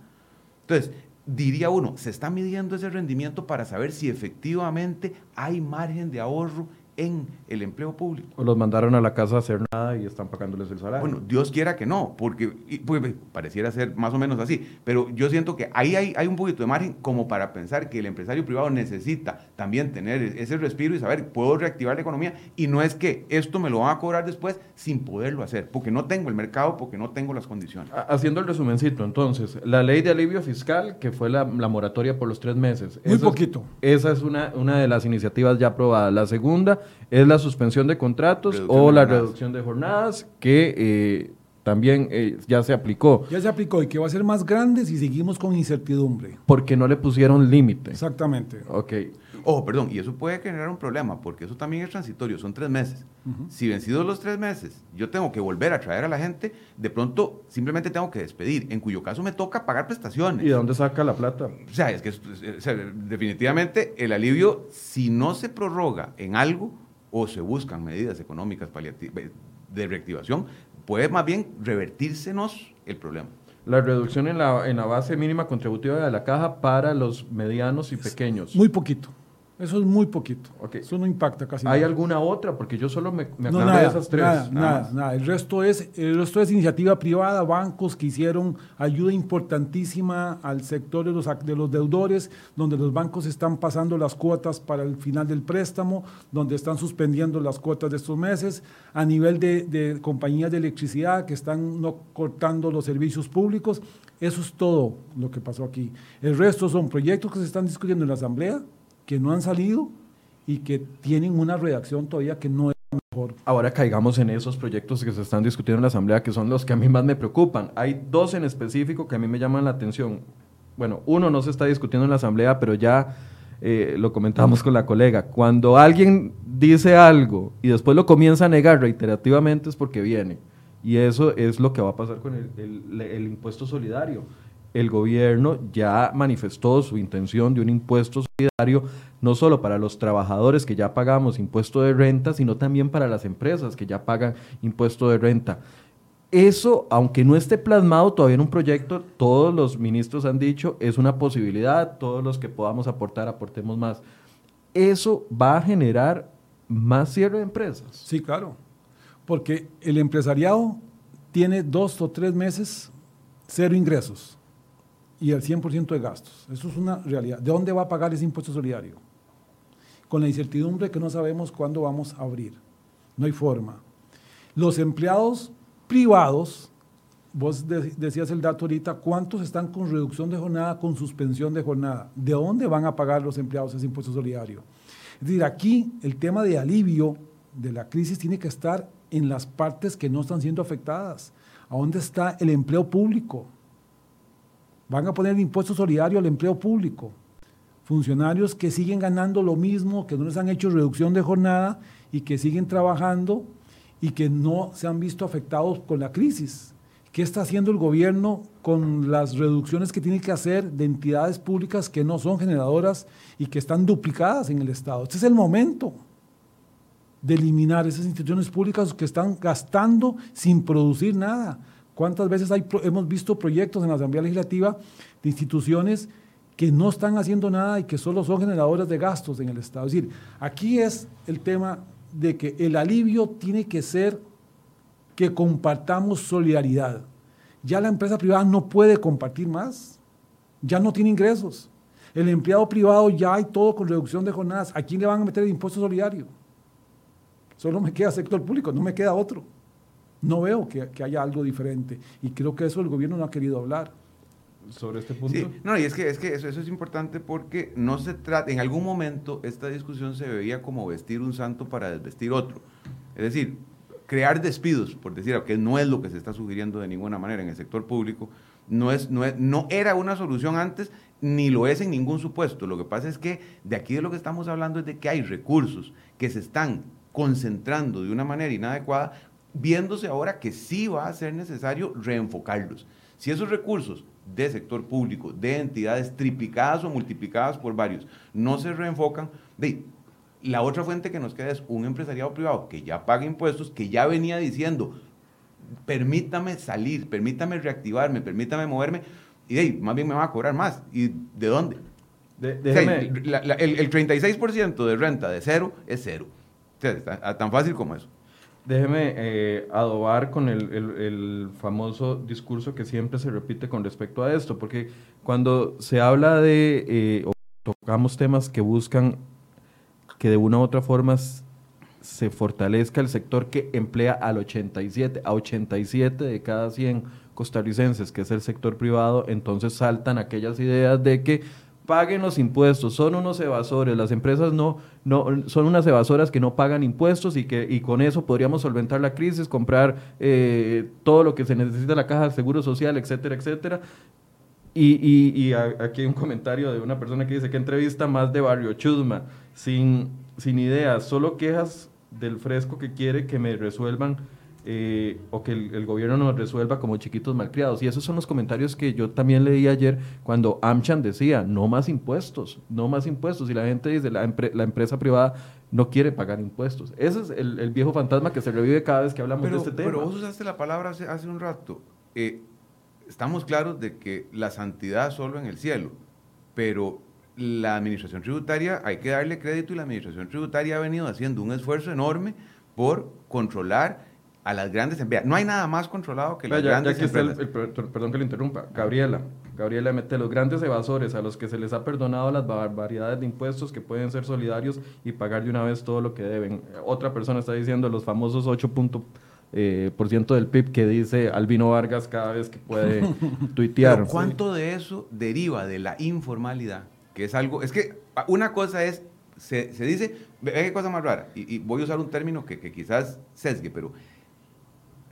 Speaker 3: Entonces, diría uno, se está midiendo ese rendimiento para saber si efectivamente hay margen de ahorro en el empleo público.
Speaker 1: O los mandaron a la casa a hacer nada y están pagándoles el salario.
Speaker 3: Bueno, Dios quiera que no, porque pues, pareciera ser más o menos así, pero yo siento que ahí hay, hay, un poquito de margen como para pensar que el empresario privado necesita también tener ese respiro y saber, puedo reactivar la economía y no es que esto me lo van a cobrar después sin poderlo hacer, porque no tengo el mercado, porque no tengo las condiciones.
Speaker 1: Haciendo el resumencito, entonces, la ley de alivio fiscal, que fue la, la moratoria por los tres meses.
Speaker 2: Muy poquito.
Speaker 1: Es, esa es una, una de las iniciativas ya aprobadas. La segunda es la suspensión de contratos o la reducción de jornadas que eh, también eh, ya se aplicó.
Speaker 2: Ya se aplicó y que va a ser más grande si seguimos con incertidumbre.
Speaker 1: Porque no le pusieron límite.
Speaker 2: Exactamente.
Speaker 1: Ok.
Speaker 3: Oh, perdón, y eso puede generar un problema, porque eso también es transitorio, son tres meses. Si vencidos los tres meses, yo tengo que volver a traer a la gente, de pronto simplemente tengo que despedir, en cuyo caso me toca pagar prestaciones.
Speaker 1: ¿Y de dónde saca la plata?
Speaker 3: O sea, es que definitivamente el alivio, si no se prorroga en algo, o se buscan medidas económicas de reactivación, puede más bien revertírsenos el problema.
Speaker 1: La reducción en la, en la base mínima contributiva de la caja para los medianos y pequeños.
Speaker 2: Muy poquito. Eso es muy poquito. Eso no impacta casi
Speaker 1: ¿Hay alguna otra? Porque yo solo me, me de esas tres.
Speaker 2: Nada, nada, nada, El resto, es, el resto es iniciativa privada, bancos que hicieron ayuda importantísima al sector de los, de los deudores, donde los bancos están pasando las cuotas para el final del préstamo, donde están suspendiendo las cuotas de estos meses, a nivel de, de compañías de electricidad que están no cortando los servicios públicos. Eso es todo lo que pasó aquí. El resto son proyectos que se están discutiendo en la Asamblea, que no han salido y que tienen una redacción todavía que no es mejor.
Speaker 1: Ahora caigamos en esos proyectos que se están discutiendo en la Asamblea, que son los que a mí más me preocupan. Hay dos en específico que a mí me llaman la atención. Bueno, uno no se está discutiendo en la Asamblea, pero ya eh, lo comentamos con la colega. Cuando alguien dice algo y después lo comienza a negar reiterativamente es porque viene. Y eso es lo que va a pasar con el impuesto solidario el gobierno ya manifestó su intención de un impuesto solidario, no solo para los trabajadores que ya pagamos impuesto de renta, sino también para las empresas que ya pagan impuesto de renta. Eso, aunque no esté plasmado todavía en un proyecto, todos los ministros han dicho, es una posibilidad, todos los que podamos aportar, aportemos más. ¿Eso va a generar más cierre de empresas?
Speaker 2: Sí, claro, porque el empresariado tiene dos o tres meses cero ingresos y el 100% de gastos. Eso es una realidad. ¿De dónde va a pagar ese impuesto solidario? Con la incertidumbre que no sabemos cuándo vamos a abrir. No hay forma. Los empleados privados, vos decías el dato ahorita, ¿cuántos están con reducción de jornada, con suspensión de jornada? ¿De dónde van a pagar los empleados ese impuesto solidario? Es decir, aquí el tema de alivio de la crisis tiene que estar en las partes que no están siendo afectadas. ¿A dónde está el empleo público? Van a poner impuesto solidario al empleo público. Funcionarios que siguen ganando lo mismo, que no les han hecho reducción de jornada y que siguen trabajando y que no se han visto afectados con la crisis. ¿Qué está haciendo el gobierno con las reducciones que tiene que hacer de entidades públicas que no son generadoras y que están duplicadas en el Estado? Este es el momento de eliminar esas instituciones públicas que están gastando sin producir nada. ¿Cuántas veces hemos visto proyectos en la Asamblea Legislativa de instituciones que no están haciendo nada y que solo son generadoras de gastos en el Estado? Es decir, aquí es el tema de que el alivio tiene que ser que compartamos solidaridad. Ya la empresa privada no puede compartir más, ya no tiene ingresos. El empleado privado ya hay todo con reducción de jornadas. ¿A quién le van a meter el impuesto solidario? Solo me queda sector público, no me queda otro. No veo que, haya algo diferente y creo que eso el gobierno no ha querido hablar
Speaker 1: sobre este punto. Sí,
Speaker 3: no, y es que, es que eso, eso, es importante porque no se trata, en algún momento esta discusión se veía como vestir un santo para desvestir otro. Es decir, crear despidos, por decir que no es lo que se está sugiriendo de ninguna manera en el sector público, no, es, no, no era una solución antes, ni lo es en ningún supuesto. Lo que pasa es que de aquí de lo que estamos hablando es de que hay recursos que se están concentrando de una manera inadecuada, viéndose ahora que sí va a ser necesario reenfocarlos. Si esos recursos de sector público, de entidades triplicadas o multiplicadas por varios, no se reenfocan, de, la otra fuente que nos queda es un empresariado privado que ya paga impuestos, que ya venía diciendo, permítame salir, permítame reactivarme, permítame moverme, y de más bien me va a cobrar más. ¿Y de dónde? el, 36% de renta de cero es cero. tan fácil como eso.
Speaker 1: Déjeme eh, adobar con el, famoso discurso que siempre se repite con respecto a esto, porque cuando se habla de, eh, o tocamos temas que buscan que de una u otra forma se fortalezca el sector que emplea al 87, a 87 de cada 100 costarricenses, que es el sector privado, entonces saltan aquellas ideas de que paguen los impuestos, son unos evasores, las empresas no, no son unas evasoras que no pagan impuestos y que y con eso podríamos solventar la crisis, comprar eh, todo lo que se necesita la caja de seguro social, etcétera, etcétera. Y, y, aquí hay un comentario de una persona que dice que entrevista más de barrio chusma, sin, sin ideas, solo quejas del fresco que quiere que me resuelvan eh, o que el, gobierno nos resuelva como chiquitos malcriados. Y esos son los comentarios que yo también leí ayer cuando AmCham decía, no más impuestos, no más impuestos. Y la gente dice, la, empresa privada no quiere pagar impuestos. Ese es el, viejo fantasma que se revive cada vez que hablamos de este tema.
Speaker 3: Pero vos usaste la palabra hace, hace un rato. Eh, estamos claros de que la santidad solo en el cielo, pero la administración tributaria, hay que darle crédito y la administración tributaria ha venido haciendo un esfuerzo enorme por controlar a las grandes empresas. No hay nada más controlado que las grandes empresas.
Speaker 1: perdón que le interrumpa. Gabriela, Gabriela mete los grandes evasores a los que se les ha perdonado las barbaridades de impuestos que pueden ser solidarios y pagar de una vez todo lo que deben. Otra persona está diciendo los famosos 8 eh, por ciento del PIB que dice Albino Vargas cada vez que puede tuitear. Pero
Speaker 3: ¿Cuánto de eso deriva de la informalidad? Que es algo, es que una cosa es, se, se dice, ve qué cosa más rara, y, voy a usar un término que, que quizás sesgue, pero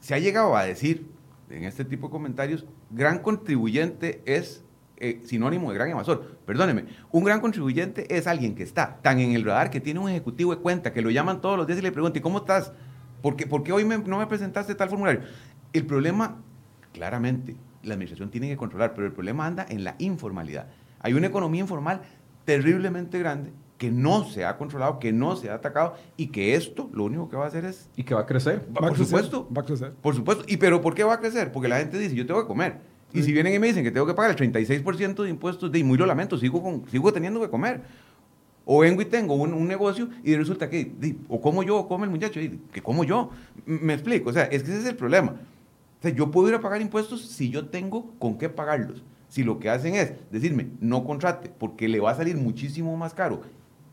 Speaker 3: se ha llegado a decir en este tipo de comentarios, gran contribuyente es eh, sinónimo de gran evasor. Perdóneme, un gran contribuyente es alguien que está tan en el radar que tiene un ejecutivo de cuenta, que lo llaman todos los días y le preguntan, ¿cómo estás? ¿Por qué, hoy no me presentaste tal formulario? El problema, claramente, la administración tiene que controlar, pero el problema anda en la informalidad. Hay una economía informal terriblemente grande que no se ha controlado, que no se ha atacado y que esto lo único que va a hacer es...
Speaker 1: Y que va a crecer.
Speaker 3: por supuesto.
Speaker 2: Va a crecer.
Speaker 3: Por supuesto. ¿Y pero por qué va a crecer? Porque la gente dice, yo tengo que comer. Y si vienen y me dicen que tengo que pagar el 36% de impuestos, de, muy lo lamento, sigo, con, sigo teniendo que comer. O vengo y tengo un, negocio y resulta que, o como yo, o come el muchacho, que como yo. Me explico, o sea, es que ese es el problema. O sea, yo puedo ir a pagar impuestos si yo tengo con qué pagarlos. Si lo que hacen es decirme, no contrate, porque le va a salir muchísimo más caro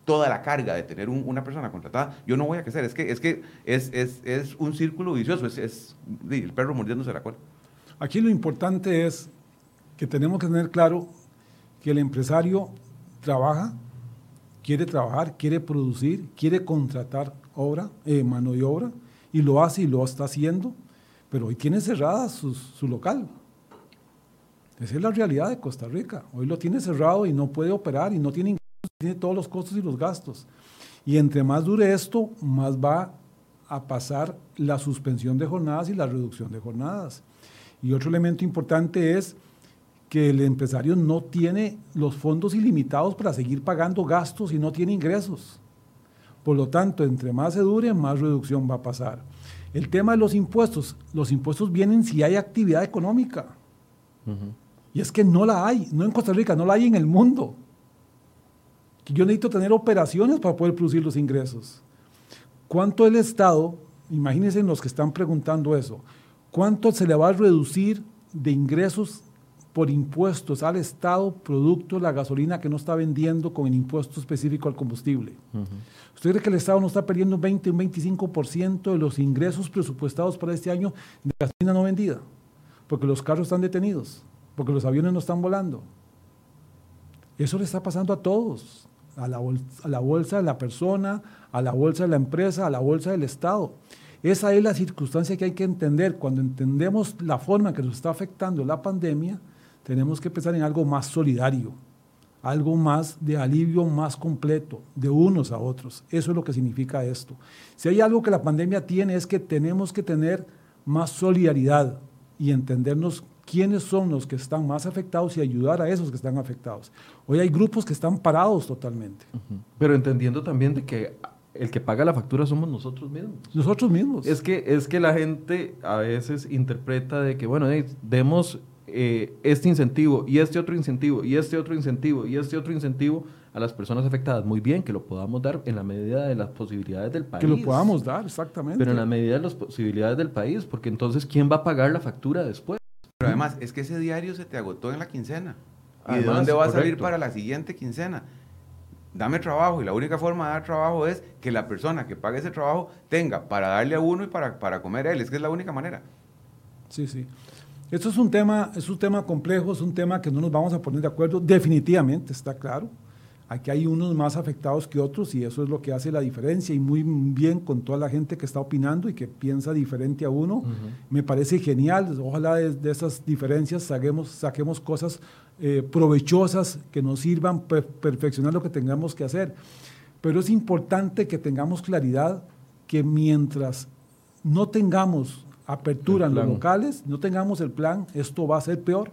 Speaker 3: toda la carga de tener una persona contratada, yo no voy a crecer. Es que es, que es, es, es un círculo vicioso, es, el perro mordiéndose la cola.
Speaker 2: Aquí lo importante es que tenemos que tener claro que el empresario trabaja, quiere trabajar, quiere producir, quiere contratar obra, eh, mano de obra, y lo hace y lo está haciendo, pero hoy tiene cerrada su, su local. Esa es la realidad de Costa Rica. Hoy lo tiene cerrado y no puede operar y no tiene tiene todos los costos y los gastos. Y entre más dure esto, más va a pasar la suspensión de jornadas y la reducción de jornadas. Y otro elemento importante es que el empresario no tiene los fondos ilimitados para seguir pagando gastos y no tiene ingresos. Por lo tanto, entre más se dure, más reducción va a pasar. El tema de los impuestos, los impuestos vienen si hay actividad económica. Y es que no la hay, no en Costa Rica, no la hay en el mundo yo necesito tener operaciones para poder producir los ingresos. ¿Cuánto el Estado, imagínense los que están preguntando eso, cuánto se le va a reducir de ingresos por impuestos al Estado producto de la gasolina que no está vendiendo con el impuesto específico al combustible? ¿Usted cree que el Estado no está perdiendo un 20, un 25% de los ingresos presupuestados para este año de gasolina no vendida? Porque los carros están detenidos, porque los aviones no están volando. Eso le está pasando a todos a la, bolsa, de la persona, a la bolsa de la empresa, a la bolsa del Estado. Esa es la circunstancia que hay que entender. Cuando entendemos la forma que nos está afectando la pandemia, tenemos que pensar en algo más solidario, algo más de alivio más completo, de unos a otros. Eso es lo que significa esto. Si hay algo que la pandemia tiene es que tenemos que tener más solidaridad y entendernos quiénes son los que están más afectados y ayudar a esos que están afectados. Hoy hay grupos que están parados totalmente.
Speaker 1: Pero entendiendo también de que el que paga la factura somos nosotros mismos.
Speaker 2: Nosotros mismos.
Speaker 1: Es que, es que la gente a veces interpreta de que, bueno, demos eh, este incentivo y este otro incentivo y este otro incentivo y este otro incentivo a las personas afectadas. Muy bien, que lo podamos dar en la medida de las posibilidades del país.
Speaker 2: Que lo podamos dar, exactamente.
Speaker 1: Pero en la medida de las posibilidades del país, porque entonces, ¿quién va a pagar la factura después?
Speaker 3: Pero además, es que ese diario se te agotó en la quincena. ¿Y de dónde va a salir para la siguiente quincena? Dame trabajo y la única forma de dar trabajo es que la persona que pague ese trabajo tenga para darle a uno y para, para comer a él. Es que es la única manera.
Speaker 2: Sí, sí. Esto es un tema, es un tema complejo, es un tema que no nos vamos a poner de acuerdo, definitivamente, está claro. Aquí hay unos más afectados que otros y eso es lo que hace la diferencia y muy bien con toda la gente que está opinando y que piensa diferente a uno. Me parece genial. Ojalá de, esas diferencias saquemos, saquemos cosas eh, provechosas que nos sirvan para perfeccionar lo que tengamos que hacer. Pero es importante que tengamos claridad que mientras no tengamos apertura en los locales, no tengamos el plan, esto va a ser peor.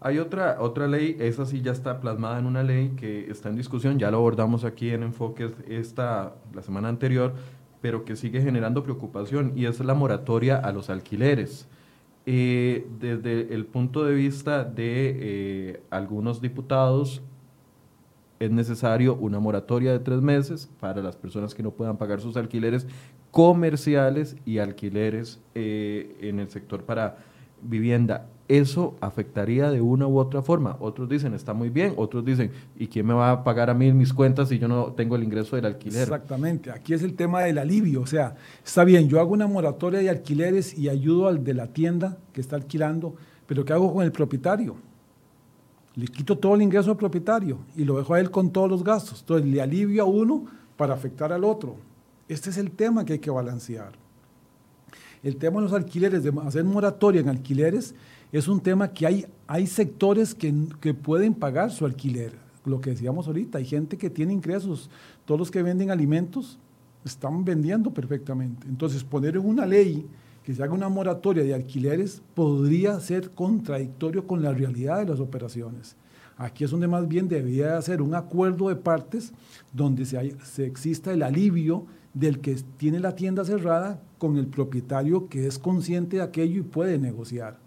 Speaker 1: Hay otra, otra ley, esa sí ya está plasmada en una ley que está en discusión, ya lo abordamos aquí en Enfoques esta, la semana anterior, pero que sigue generando preocupación y es la moratoria a los alquileres. Eh, desde el punto de vista de eh, algunos diputados, es necesario una moratoria de tres meses para las personas que no puedan pagar sus alquileres comerciales y alquileres eh, en el sector para vivienda eso afectaría de una u otra forma. Otros dicen, está muy bien, otros dicen, ¿y quién me va a pagar a mí mis cuentas si yo no tengo el ingreso del alquiler?
Speaker 2: Exactamente, aquí es el tema del alivio, o sea, está bien, yo hago una moratoria de alquileres y ayudo al de la tienda que está alquilando, pero ¿qué hago con el propietario? Le quito todo el ingreso al propietario y lo dejo a él con todos los gastos. Entonces le alivio a uno para afectar al otro. Este es el tema que hay que balancear. El tema de los alquileres, de hacer moratoria en alquileres, es un tema que hay, hay sectores que, que pueden pagar su alquiler. Lo que decíamos ahorita, hay gente que tiene ingresos. Todos los que venden alimentos están vendiendo perfectamente. Entonces, poner una ley que se haga una moratoria de alquileres podría ser contradictorio con la realidad de las operaciones. Aquí es donde más bien debería hacer un acuerdo de partes donde se, se, exista el alivio del que tiene la tienda cerrada con el propietario que es consciente de aquello y puede negociar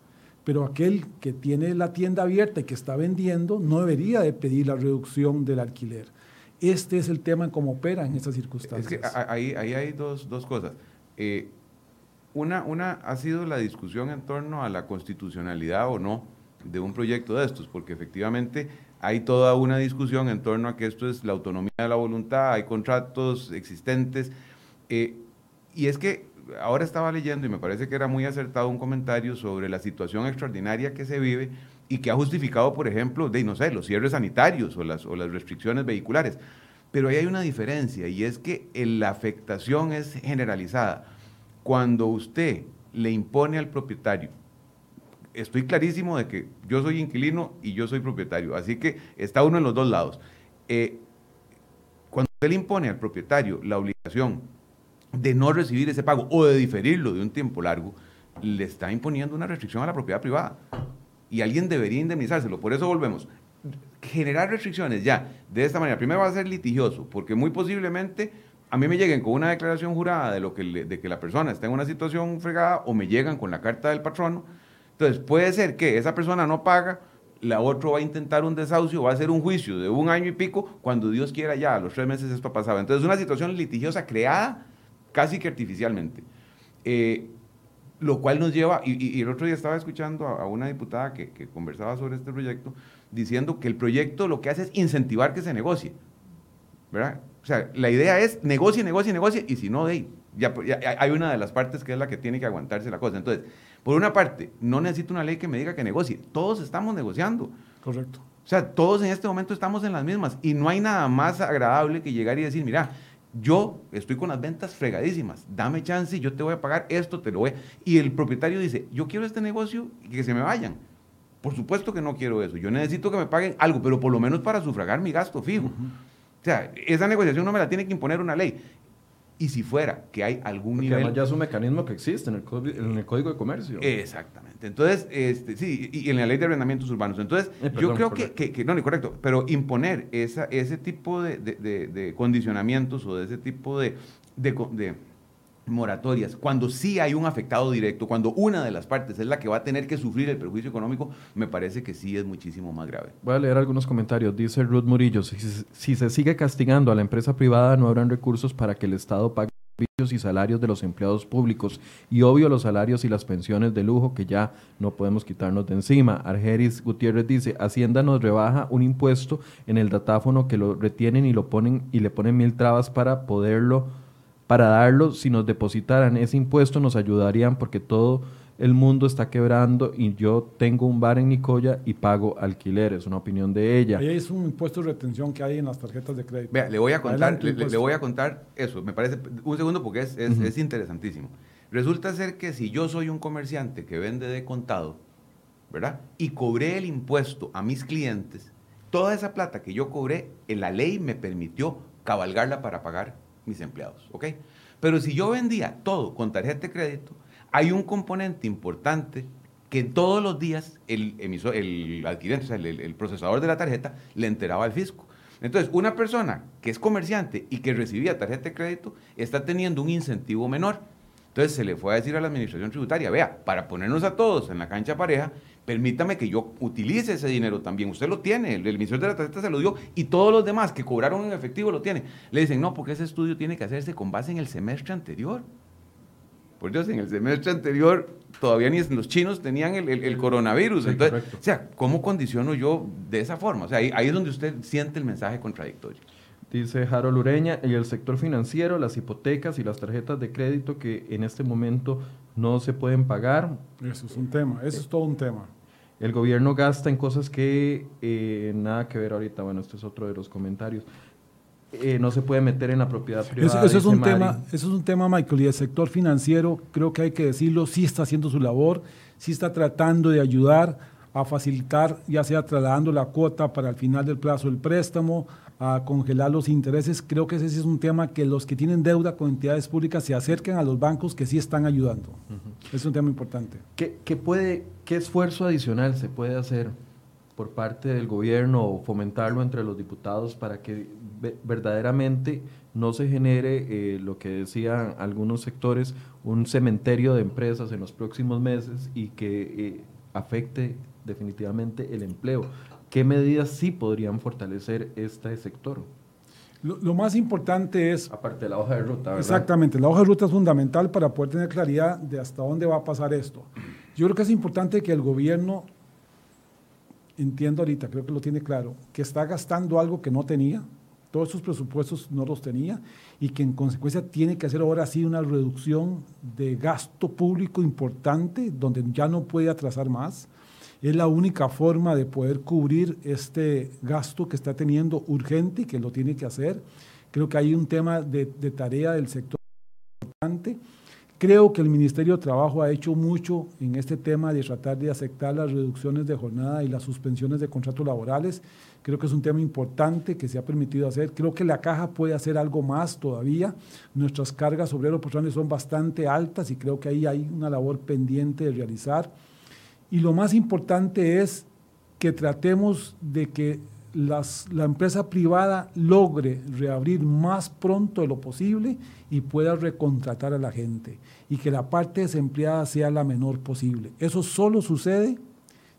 Speaker 2: pero aquel que tiene la tienda abierta y que está vendiendo no debería de pedir la reducción del alquiler. Este es el tema en cómo opera en estas circunstancias.
Speaker 3: Es que ahí, hay dos, cosas. Eh, una, una ha sido la discusión en torno a la constitucionalidad o no de un proyecto de estos, porque efectivamente hay toda una discusión en torno a que esto es la autonomía de la voluntad, hay contratos existentes, eh, y es que ahora estaba leyendo y me parece que era muy acertado un comentario sobre la situación extraordinaria que se vive y que ha justificado, por ejemplo, de, no sé, los cierres sanitarios o las, o las restricciones vehiculares. Pero ahí hay una diferencia y es que la afectación es generalizada. Cuando usted le impone al propietario, estoy clarísimo de que yo soy inquilino y yo soy propietario, así que está uno en los dos lados. Eh, cuando usted le impone al propietario la obligación de no recibir ese pago o de diferirlo de un tiempo largo, le está imponiendo una restricción a la propiedad privada. Y alguien debería indemnizárselo. Por eso volvemos. Generar restricciones ya de esta manera, primero va a ser litigioso, porque muy posiblemente a mí me lleguen con una declaración jurada de, lo que de que la persona está en una situación fregada o me llegan con la carta del patrono. Entonces puede ser que esa persona no paga, la otra va a intentar un desahucio, va a hacer un juicio de un año y pico, cuando Dios quiera ya, a los tres meses esto ha pasado. Entonces es una situación litigiosa creada casi que artificialmente. Eh, lo cual nos lleva, y, el otro día estaba escuchando a, una diputada que, conversaba sobre este proyecto, diciendo que el proyecto lo que hace es incentivar que se negocie. ¿verdad? O sea, la idea es negocie, negocie, negocie, y si no, de ya, ya, hay una de las partes que es la que tiene que aguantarse la cosa. Entonces, por una parte, no necesito una ley que me diga que negocie, todos estamos negociando.
Speaker 2: Correcto.
Speaker 3: O sea, todos en este momento estamos en las mismas, y no hay nada más agradable que llegar y decir, mira, yo estoy con las ventas fregadísimas, dame chance, y yo te voy a pagar esto, te lo voy. Y el propietario dice, yo quiero este negocio y que se me vayan. Por supuesto que no quiero eso. Yo necesito que me paguen algo, pero por lo menos para sufragar mi gasto fijo. O sea, esa negociación no me la tiene que imponer una ley. Y si fuera que hay algún
Speaker 1: Porque
Speaker 3: nivel...
Speaker 1: además ya es un mecanismo que existe en el, código- en el Código de Comercio.
Speaker 3: Exactamente. Entonces, este, sí, y en la ley de arrendamientos urbanos. Entonces,
Speaker 1: Eh,
Speaker 3: yo creo que, que, que- no, no, correcto, pero imponer esa, ese tipo de, de- de- de condicionamientos o de ese tipo de moratorias, cuando sí hay un afectado directo, cuando una de las partes es la que va a tener que sufrir el perjuicio económico, me parece que sí es muchísimo más grave.
Speaker 1: Voy a leer algunos comentarios. Dice Ruth Murillo, si, si- se sigue castigando a la empresa privada, no habrán recursos para que el Estado pague servicios y salarios de los empleados públicos y obvio los salarios y las pensiones de lujo que ya no podemos quitarnos de encima. Argeris Gutiérrez dice, Hacienda nos rebaja un impuesto en el datáfono que lo retienen y lo ponen y le ponen mil trabas para poderlo para darlo, si nos depositaran ese impuesto nos ayudarían porque todo el mundo está quebrando y yo tengo un bar en Nicoya y pago alquiler, es una opinión de ella.
Speaker 2: Ahí es un impuesto de retención que hay en las tarjetas de crédito.
Speaker 3: Vea, le voy a contar, le, voy a contar eso, me parece, un segundo porque es, es- interesantísimo. Resulta ser que si yo soy un comerciante que vende de contado, ¿verdad? Y cobré el impuesto a mis clientes, toda esa plata que yo cobré, en la ley me permitió cabalgarla para pagar mis empleados, ¿ok? Pero si yo vendía todo con tarjeta de crédito, hay un componente importante que todos los días el, emisor, el adquirente, o sea, el, el- procesador de la tarjeta, le enteraba al fisco. Entonces, una persona que es comerciante y que recibía tarjeta de crédito está teniendo un incentivo menor. Entonces se le fue a decir a la administración tributaria, vea, para ponernos a todos en la cancha pareja, permítame que yo utilice ese dinero también. Usted lo tiene, el, el emisor de la tarjeta se lo dio y todos los demás que cobraron en efectivo lo tienen. Le dicen, no, porque ese estudio tiene que hacerse con base en el semestre anterior. Por Dios, en el semestre anterior todavía ni los chinos tenían el, el- el coronavirus.
Speaker 1: Sí,
Speaker 3: Entonces,
Speaker 1: correcto.
Speaker 3: o sea, ¿cómo condiciono yo de esa forma? O sea, ahí, ahí es donde usted siente el mensaje contradictorio.
Speaker 1: Dice Harold Ureña, y el sector financiero, las hipotecas y las tarjetas de crédito que en este momento no se pueden pagar.
Speaker 2: Eso es un tema, eso es todo un tema.
Speaker 1: El gobierno gasta en cosas que eh, nada que ver ahorita. Bueno, este es otro de los comentarios. Eh, no se puede meter en la propiedad privada.
Speaker 2: Eso, eso es un
Speaker 1: Mari.
Speaker 2: tema, eso es un tema, Michael, y el sector financiero, creo que hay que decirlo, sí está haciendo su labor, sí está tratando de ayudar a facilitar, ya sea trasladando la cuota para el final del plazo del préstamo, a congelar los intereses. Creo que ese es un tema que los que tienen deuda con entidades públicas se acerquen a los bancos que sí están ayudando. Es un tema importante.
Speaker 1: ¿Qué, qué puede, ¿Qué esfuerzo adicional se puede hacer por parte del gobierno o fomentarlo entre los diputados para que ve- verdaderamente no se genere eh, lo que decían algunos sectores, un cementerio de empresas en los próximos meses y que eh, afecte definitivamente el empleo? ¿Qué medidas sí podrían fortalecer este sector?
Speaker 2: Lo, lo más importante es
Speaker 1: Aparte de la hoja de ruta, ¿verdad?
Speaker 2: Exactamente, la hoja de ruta es fundamental para poder tener claridad de hasta dónde va a pasar esto. Yo creo que es importante que el gobierno, entiendo ahorita, creo que lo tiene claro, que está gastando algo que no tenía, todos esos presupuestos no los tenía y que en consecuencia tiene que hacer ahora sí una reducción de gasto público importante, donde ya no puede atrasar más. Es la única forma de poder cubrir este gasto que está teniendo urgente y que lo tiene que hacer. Creo que hay un tema de, de tarea del sector importante. Creo que el Ministerio de Trabajo ha hecho mucho en este tema de tratar de aceptar las reducciones de jornada y las suspensiones de contratos laborales. Creo que es un tema importante que se ha permitido hacer. Creo que la caja puede hacer algo más todavía. Nuestras cargas obreros personales son bastante altas y creo que ahí hay una labor pendiente de realizar. Y lo más importante es que tratemos de que las, la empresa privada logre reabrir más pronto de lo posible y pueda recontratar a la gente y que la parte desempleada sea la menor posible. Eso solo sucede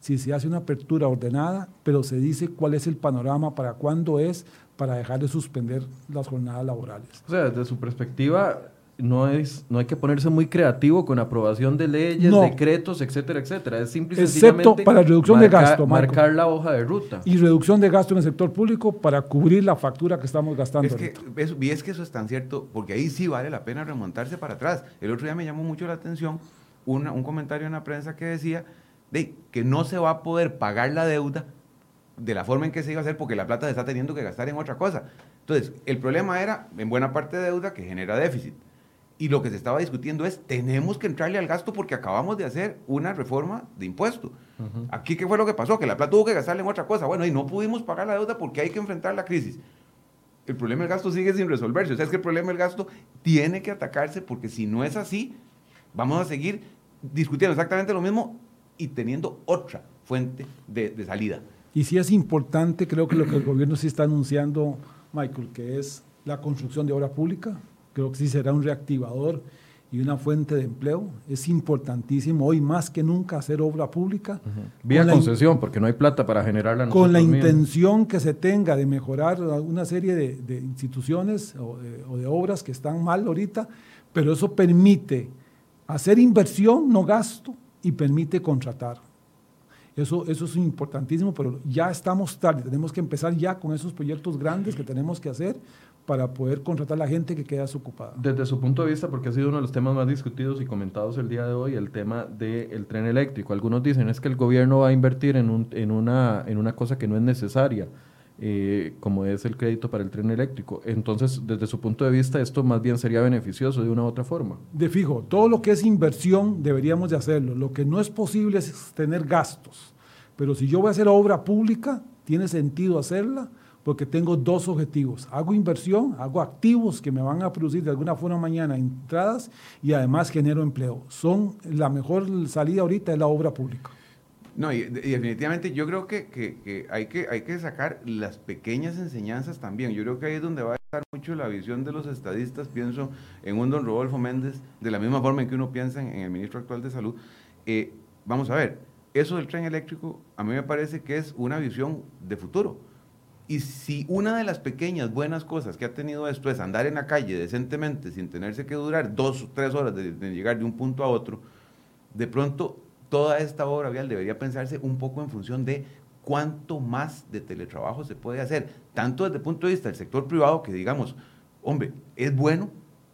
Speaker 2: si se hace una apertura ordenada, pero se dice cuál es el panorama, para cuándo es, para dejar de suspender las jornadas laborales.
Speaker 1: O sea, desde su perspectiva, no, es, no hay que ponerse muy creativo con aprobación de leyes,
Speaker 2: No.
Speaker 1: decretos, etcétera, etcétera. Es simple y
Speaker 2: Excepto
Speaker 1: sencillamente
Speaker 2: para reducción de
Speaker 1: marcar-
Speaker 2: gasto, Marco.
Speaker 1: Marcar la hoja de ruta.
Speaker 2: Y reducción de gasto en el sector público para cubrir la factura que estamos gastando.
Speaker 3: Es que, eso- y es que eso es tan cierto, porque ahí sí vale la pena remontarse para atrás. El otro día me llamó mucho la atención una- un comentario en la prensa que decía de, que no se va a poder pagar la deuda de la forma en que se iba a hacer porque la plata se está teniendo que gastar en otra cosa. Entonces, el problema era, en buena parte, deuda que genera déficit. Y lo que se estaba discutiendo es, tenemos que entrarle al gasto porque acabamos de hacer una reforma de impuesto. Aquí, ¿qué fue lo que pasó? Que la plata tuvo que gastarle en otra cosa. Bueno, y no pudimos pagar la deuda porque hay que enfrentar la crisis. El problema del gasto sigue sin resolverse. O sea, es que el problema del gasto tiene que atacarse porque si no es así, vamos a seguir discutiendo exactamente lo mismo y teniendo otra fuente de, de salida.
Speaker 2: Y sí es importante, creo que lo que el gobierno sí está anunciando, Michael, que es la construcción de obra pública. Creo que sí será un reactivador y una fuente de empleo. Es importantísimo hoy más que nunca hacer obra pública.
Speaker 1: Vía concesión, porque no hay plata para generarla.
Speaker 2: Con la intención que se tenga de mejorar una serie de, instituciones o de, obras que están mal ahorita, pero eso permite hacer inversión, no gasto, y permite contratar. Eso, eso es importantísimo, pero ya estamos tarde. Tenemos que empezar ya con esos proyectos grandes que tenemos que hacer para poder contratar a la gente que queda desocupada.
Speaker 1: Desde su punto de vista, porque ha sido uno de los temas más discutidos y comentados el día de hoy, el tema del tren eléctrico. Algunos dicen es que el gobierno va a invertir en, un, en, una, en una cosa que no es necesaria, eh, como es el crédito para el tren eléctrico. Entonces, desde su punto de vista, esto más bien sería beneficioso de una u otra forma.
Speaker 2: De fijo, todo lo que es inversión deberíamos de hacerlo. Lo que no es posible es tener gastos. Pero si yo voy a hacer obra pública, tiene sentido hacerla porque tengo dos objetivos. Hago inversión, hago activos que me van a producir de alguna forma mañana entradas y además genero empleo. Son la mejor salida ahorita es la obra pública.
Speaker 3: No, y, definitivamente yo creo que, que, hay que hay que sacar las pequeñas enseñanzas también. Yo creo que ahí es donde va a estar mucho la visión de los estadistas. Pienso en un don Rodolfo Méndez, de la misma forma en que uno piensa en, el ministro actual de Salud. Eh, vamos a ver, eso del tren eléctrico a mí me parece que es una visión de futuro y si una de las pequeñas buenas cosas que ha tenido esto es andar en la calle decentemente sin tenerse que durar dos o tres horas de, llegar de un punto a otro, de pronto toda esta obra vial debería pensarse un poco en función de cuánto más de teletrabajo se puede hacer, tanto desde el punto de vista del sector privado que digamos, hombre, es bueno,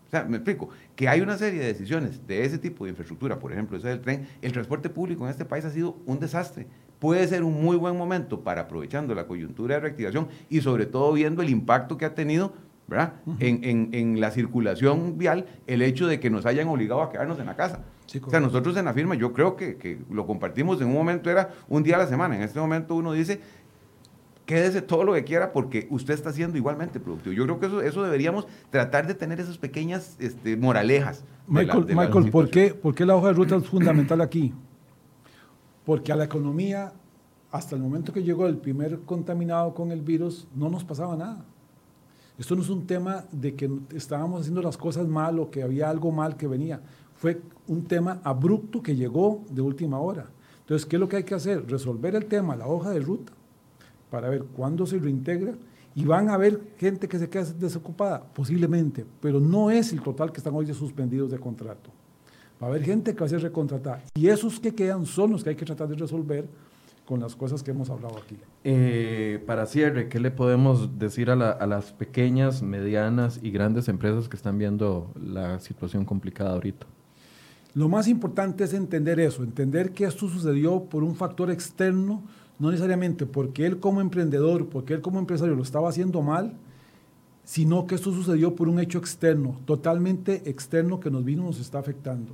Speaker 3: o sea, me explico, que hay una serie de decisiones de ese tipo de infraestructura, por ejemplo, ese del tren, el transporte público en este país ha sido un desastre puede ser un muy buen momento para aprovechando la coyuntura de reactivación y sobre todo viendo el impacto que ha tenido ¿verdad? en, la circulación vial el hecho de que nos hayan obligado a quedarnos en la casa. o sea, nosotros en la firma, yo creo que, lo compartimos en un momento, era un día a la semana. En este momento uno dice, quédese todo lo que quiera porque usted está siendo igualmente productivo. Yo creo que eso, eso deberíamos tratar de tener esas pequeñas este, moralejas.
Speaker 2: Michael, Michael ¿por, qué, ¿por qué la hoja de ruta es fundamental aquí? Porque a la economía, hasta el momento que llegó el primer contaminado con el virus, no nos pasaba nada. Esto no es un tema de que estábamos haciendo las cosas mal o que había algo mal que venía. Fue un tema abrupto que llegó de última hora. Entonces, ¿qué es lo que hay que hacer? Resolver el tema, la hoja de ruta, para ver cuándo se reintegra. Y van a haber gente que se queda desocupada, posiblemente, pero no es el total que están hoy suspendidos de contrato. Va a haber gente que va a ser recontratada. Y esos que quedan son los que hay que tratar de resolver con las cosas que hemos hablado aquí.
Speaker 1: Eh, para cierre, ¿qué le podemos decir a, las pequeñas, medianas y grandes empresas que están viendo la situación complicada ahorita?
Speaker 2: Lo más importante es entender eso, entender que esto sucedió por un factor externo, no necesariamente porque él como emprendedor, porque él como empresario lo estaba haciendo mal, sino que esto sucedió por un hecho externo, totalmente externo que nos vino y nos está afectando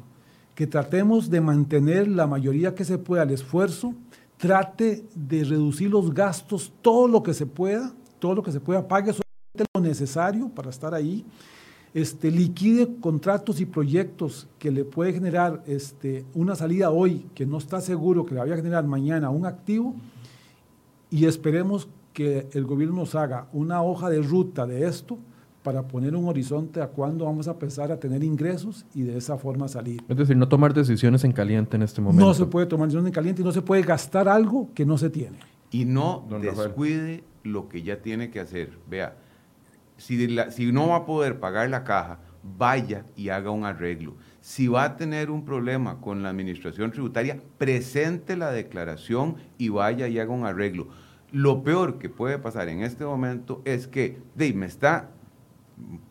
Speaker 2: que tratemos de mantener la mayoría que se pueda el esfuerzo, trate de reducir los gastos todo lo que se pueda, todo lo que se pueda, pague solamente lo necesario para estar ahí, este, liquide contratos y proyectos que le puede generar este, una salida hoy que no está seguro que le vaya a generar mañana un activo y esperemos que el gobierno nos haga una hoja de ruta de esto para poner un horizonte a cuándo vamos a empezar a tener ingresos y de esa forma salir.
Speaker 1: Es decir, no tomar decisiones en caliente en este momento.
Speaker 2: No se puede tomar decisiones en caliente y no se puede gastar algo que no se tiene.
Speaker 3: Y no descuide lo que ya tiene que hacer. Vea, si, si no va a poder pagar la caja, vaya y haga un arreglo. Si va a tener un problema con la administración tributaria, presente la declaración y vaya y haga un arreglo. Lo peor que puede pasar en este momento es que de, me está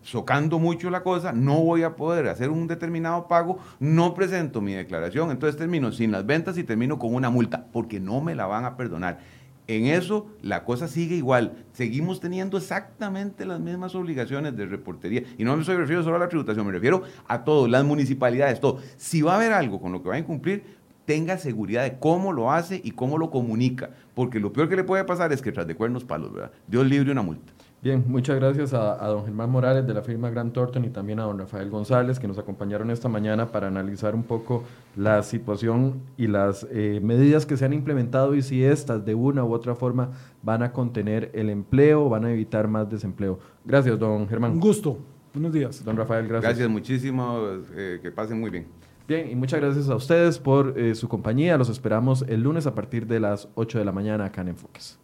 Speaker 3: socando mucho la cosa, no voy a poder hacer un determinado pago, no presento mi declaración, entonces termino sin las ventas y termino con una multa, porque no me la van a perdonar. En eso la cosa sigue igual. Seguimos teniendo exactamente las mismas obligaciones de reportería. Y no me estoy refiriendo solo a la tributación, me refiero a todo, las municipalidades, todo. Si va a haber algo con lo que va a incumplir, tenga seguridad de cómo lo hace y cómo lo comunica. Porque lo peor que le puede pasar es que tras de cuernos palos. Dios libre una multa.
Speaker 1: Bien, muchas gracias a, don Germán Morales de la firma Grant Thornton y también a don Rafael González que nos acompañaron esta mañana para analizar un poco la situación y las eh, medidas que se han implementado y si estas de una u otra forma van a contener el empleo, van a evitar más desempleo. Gracias, don Germán.
Speaker 2: Un gusto. Buenos días.
Speaker 1: Don Rafael, gracias.
Speaker 3: Gracias muchísimo. Eh, que pasen muy bien.
Speaker 1: Bien, y muchas gracias a ustedes por eh, su compañía. Los esperamos el lunes a partir de las 8 de la mañana acá en Enfoques.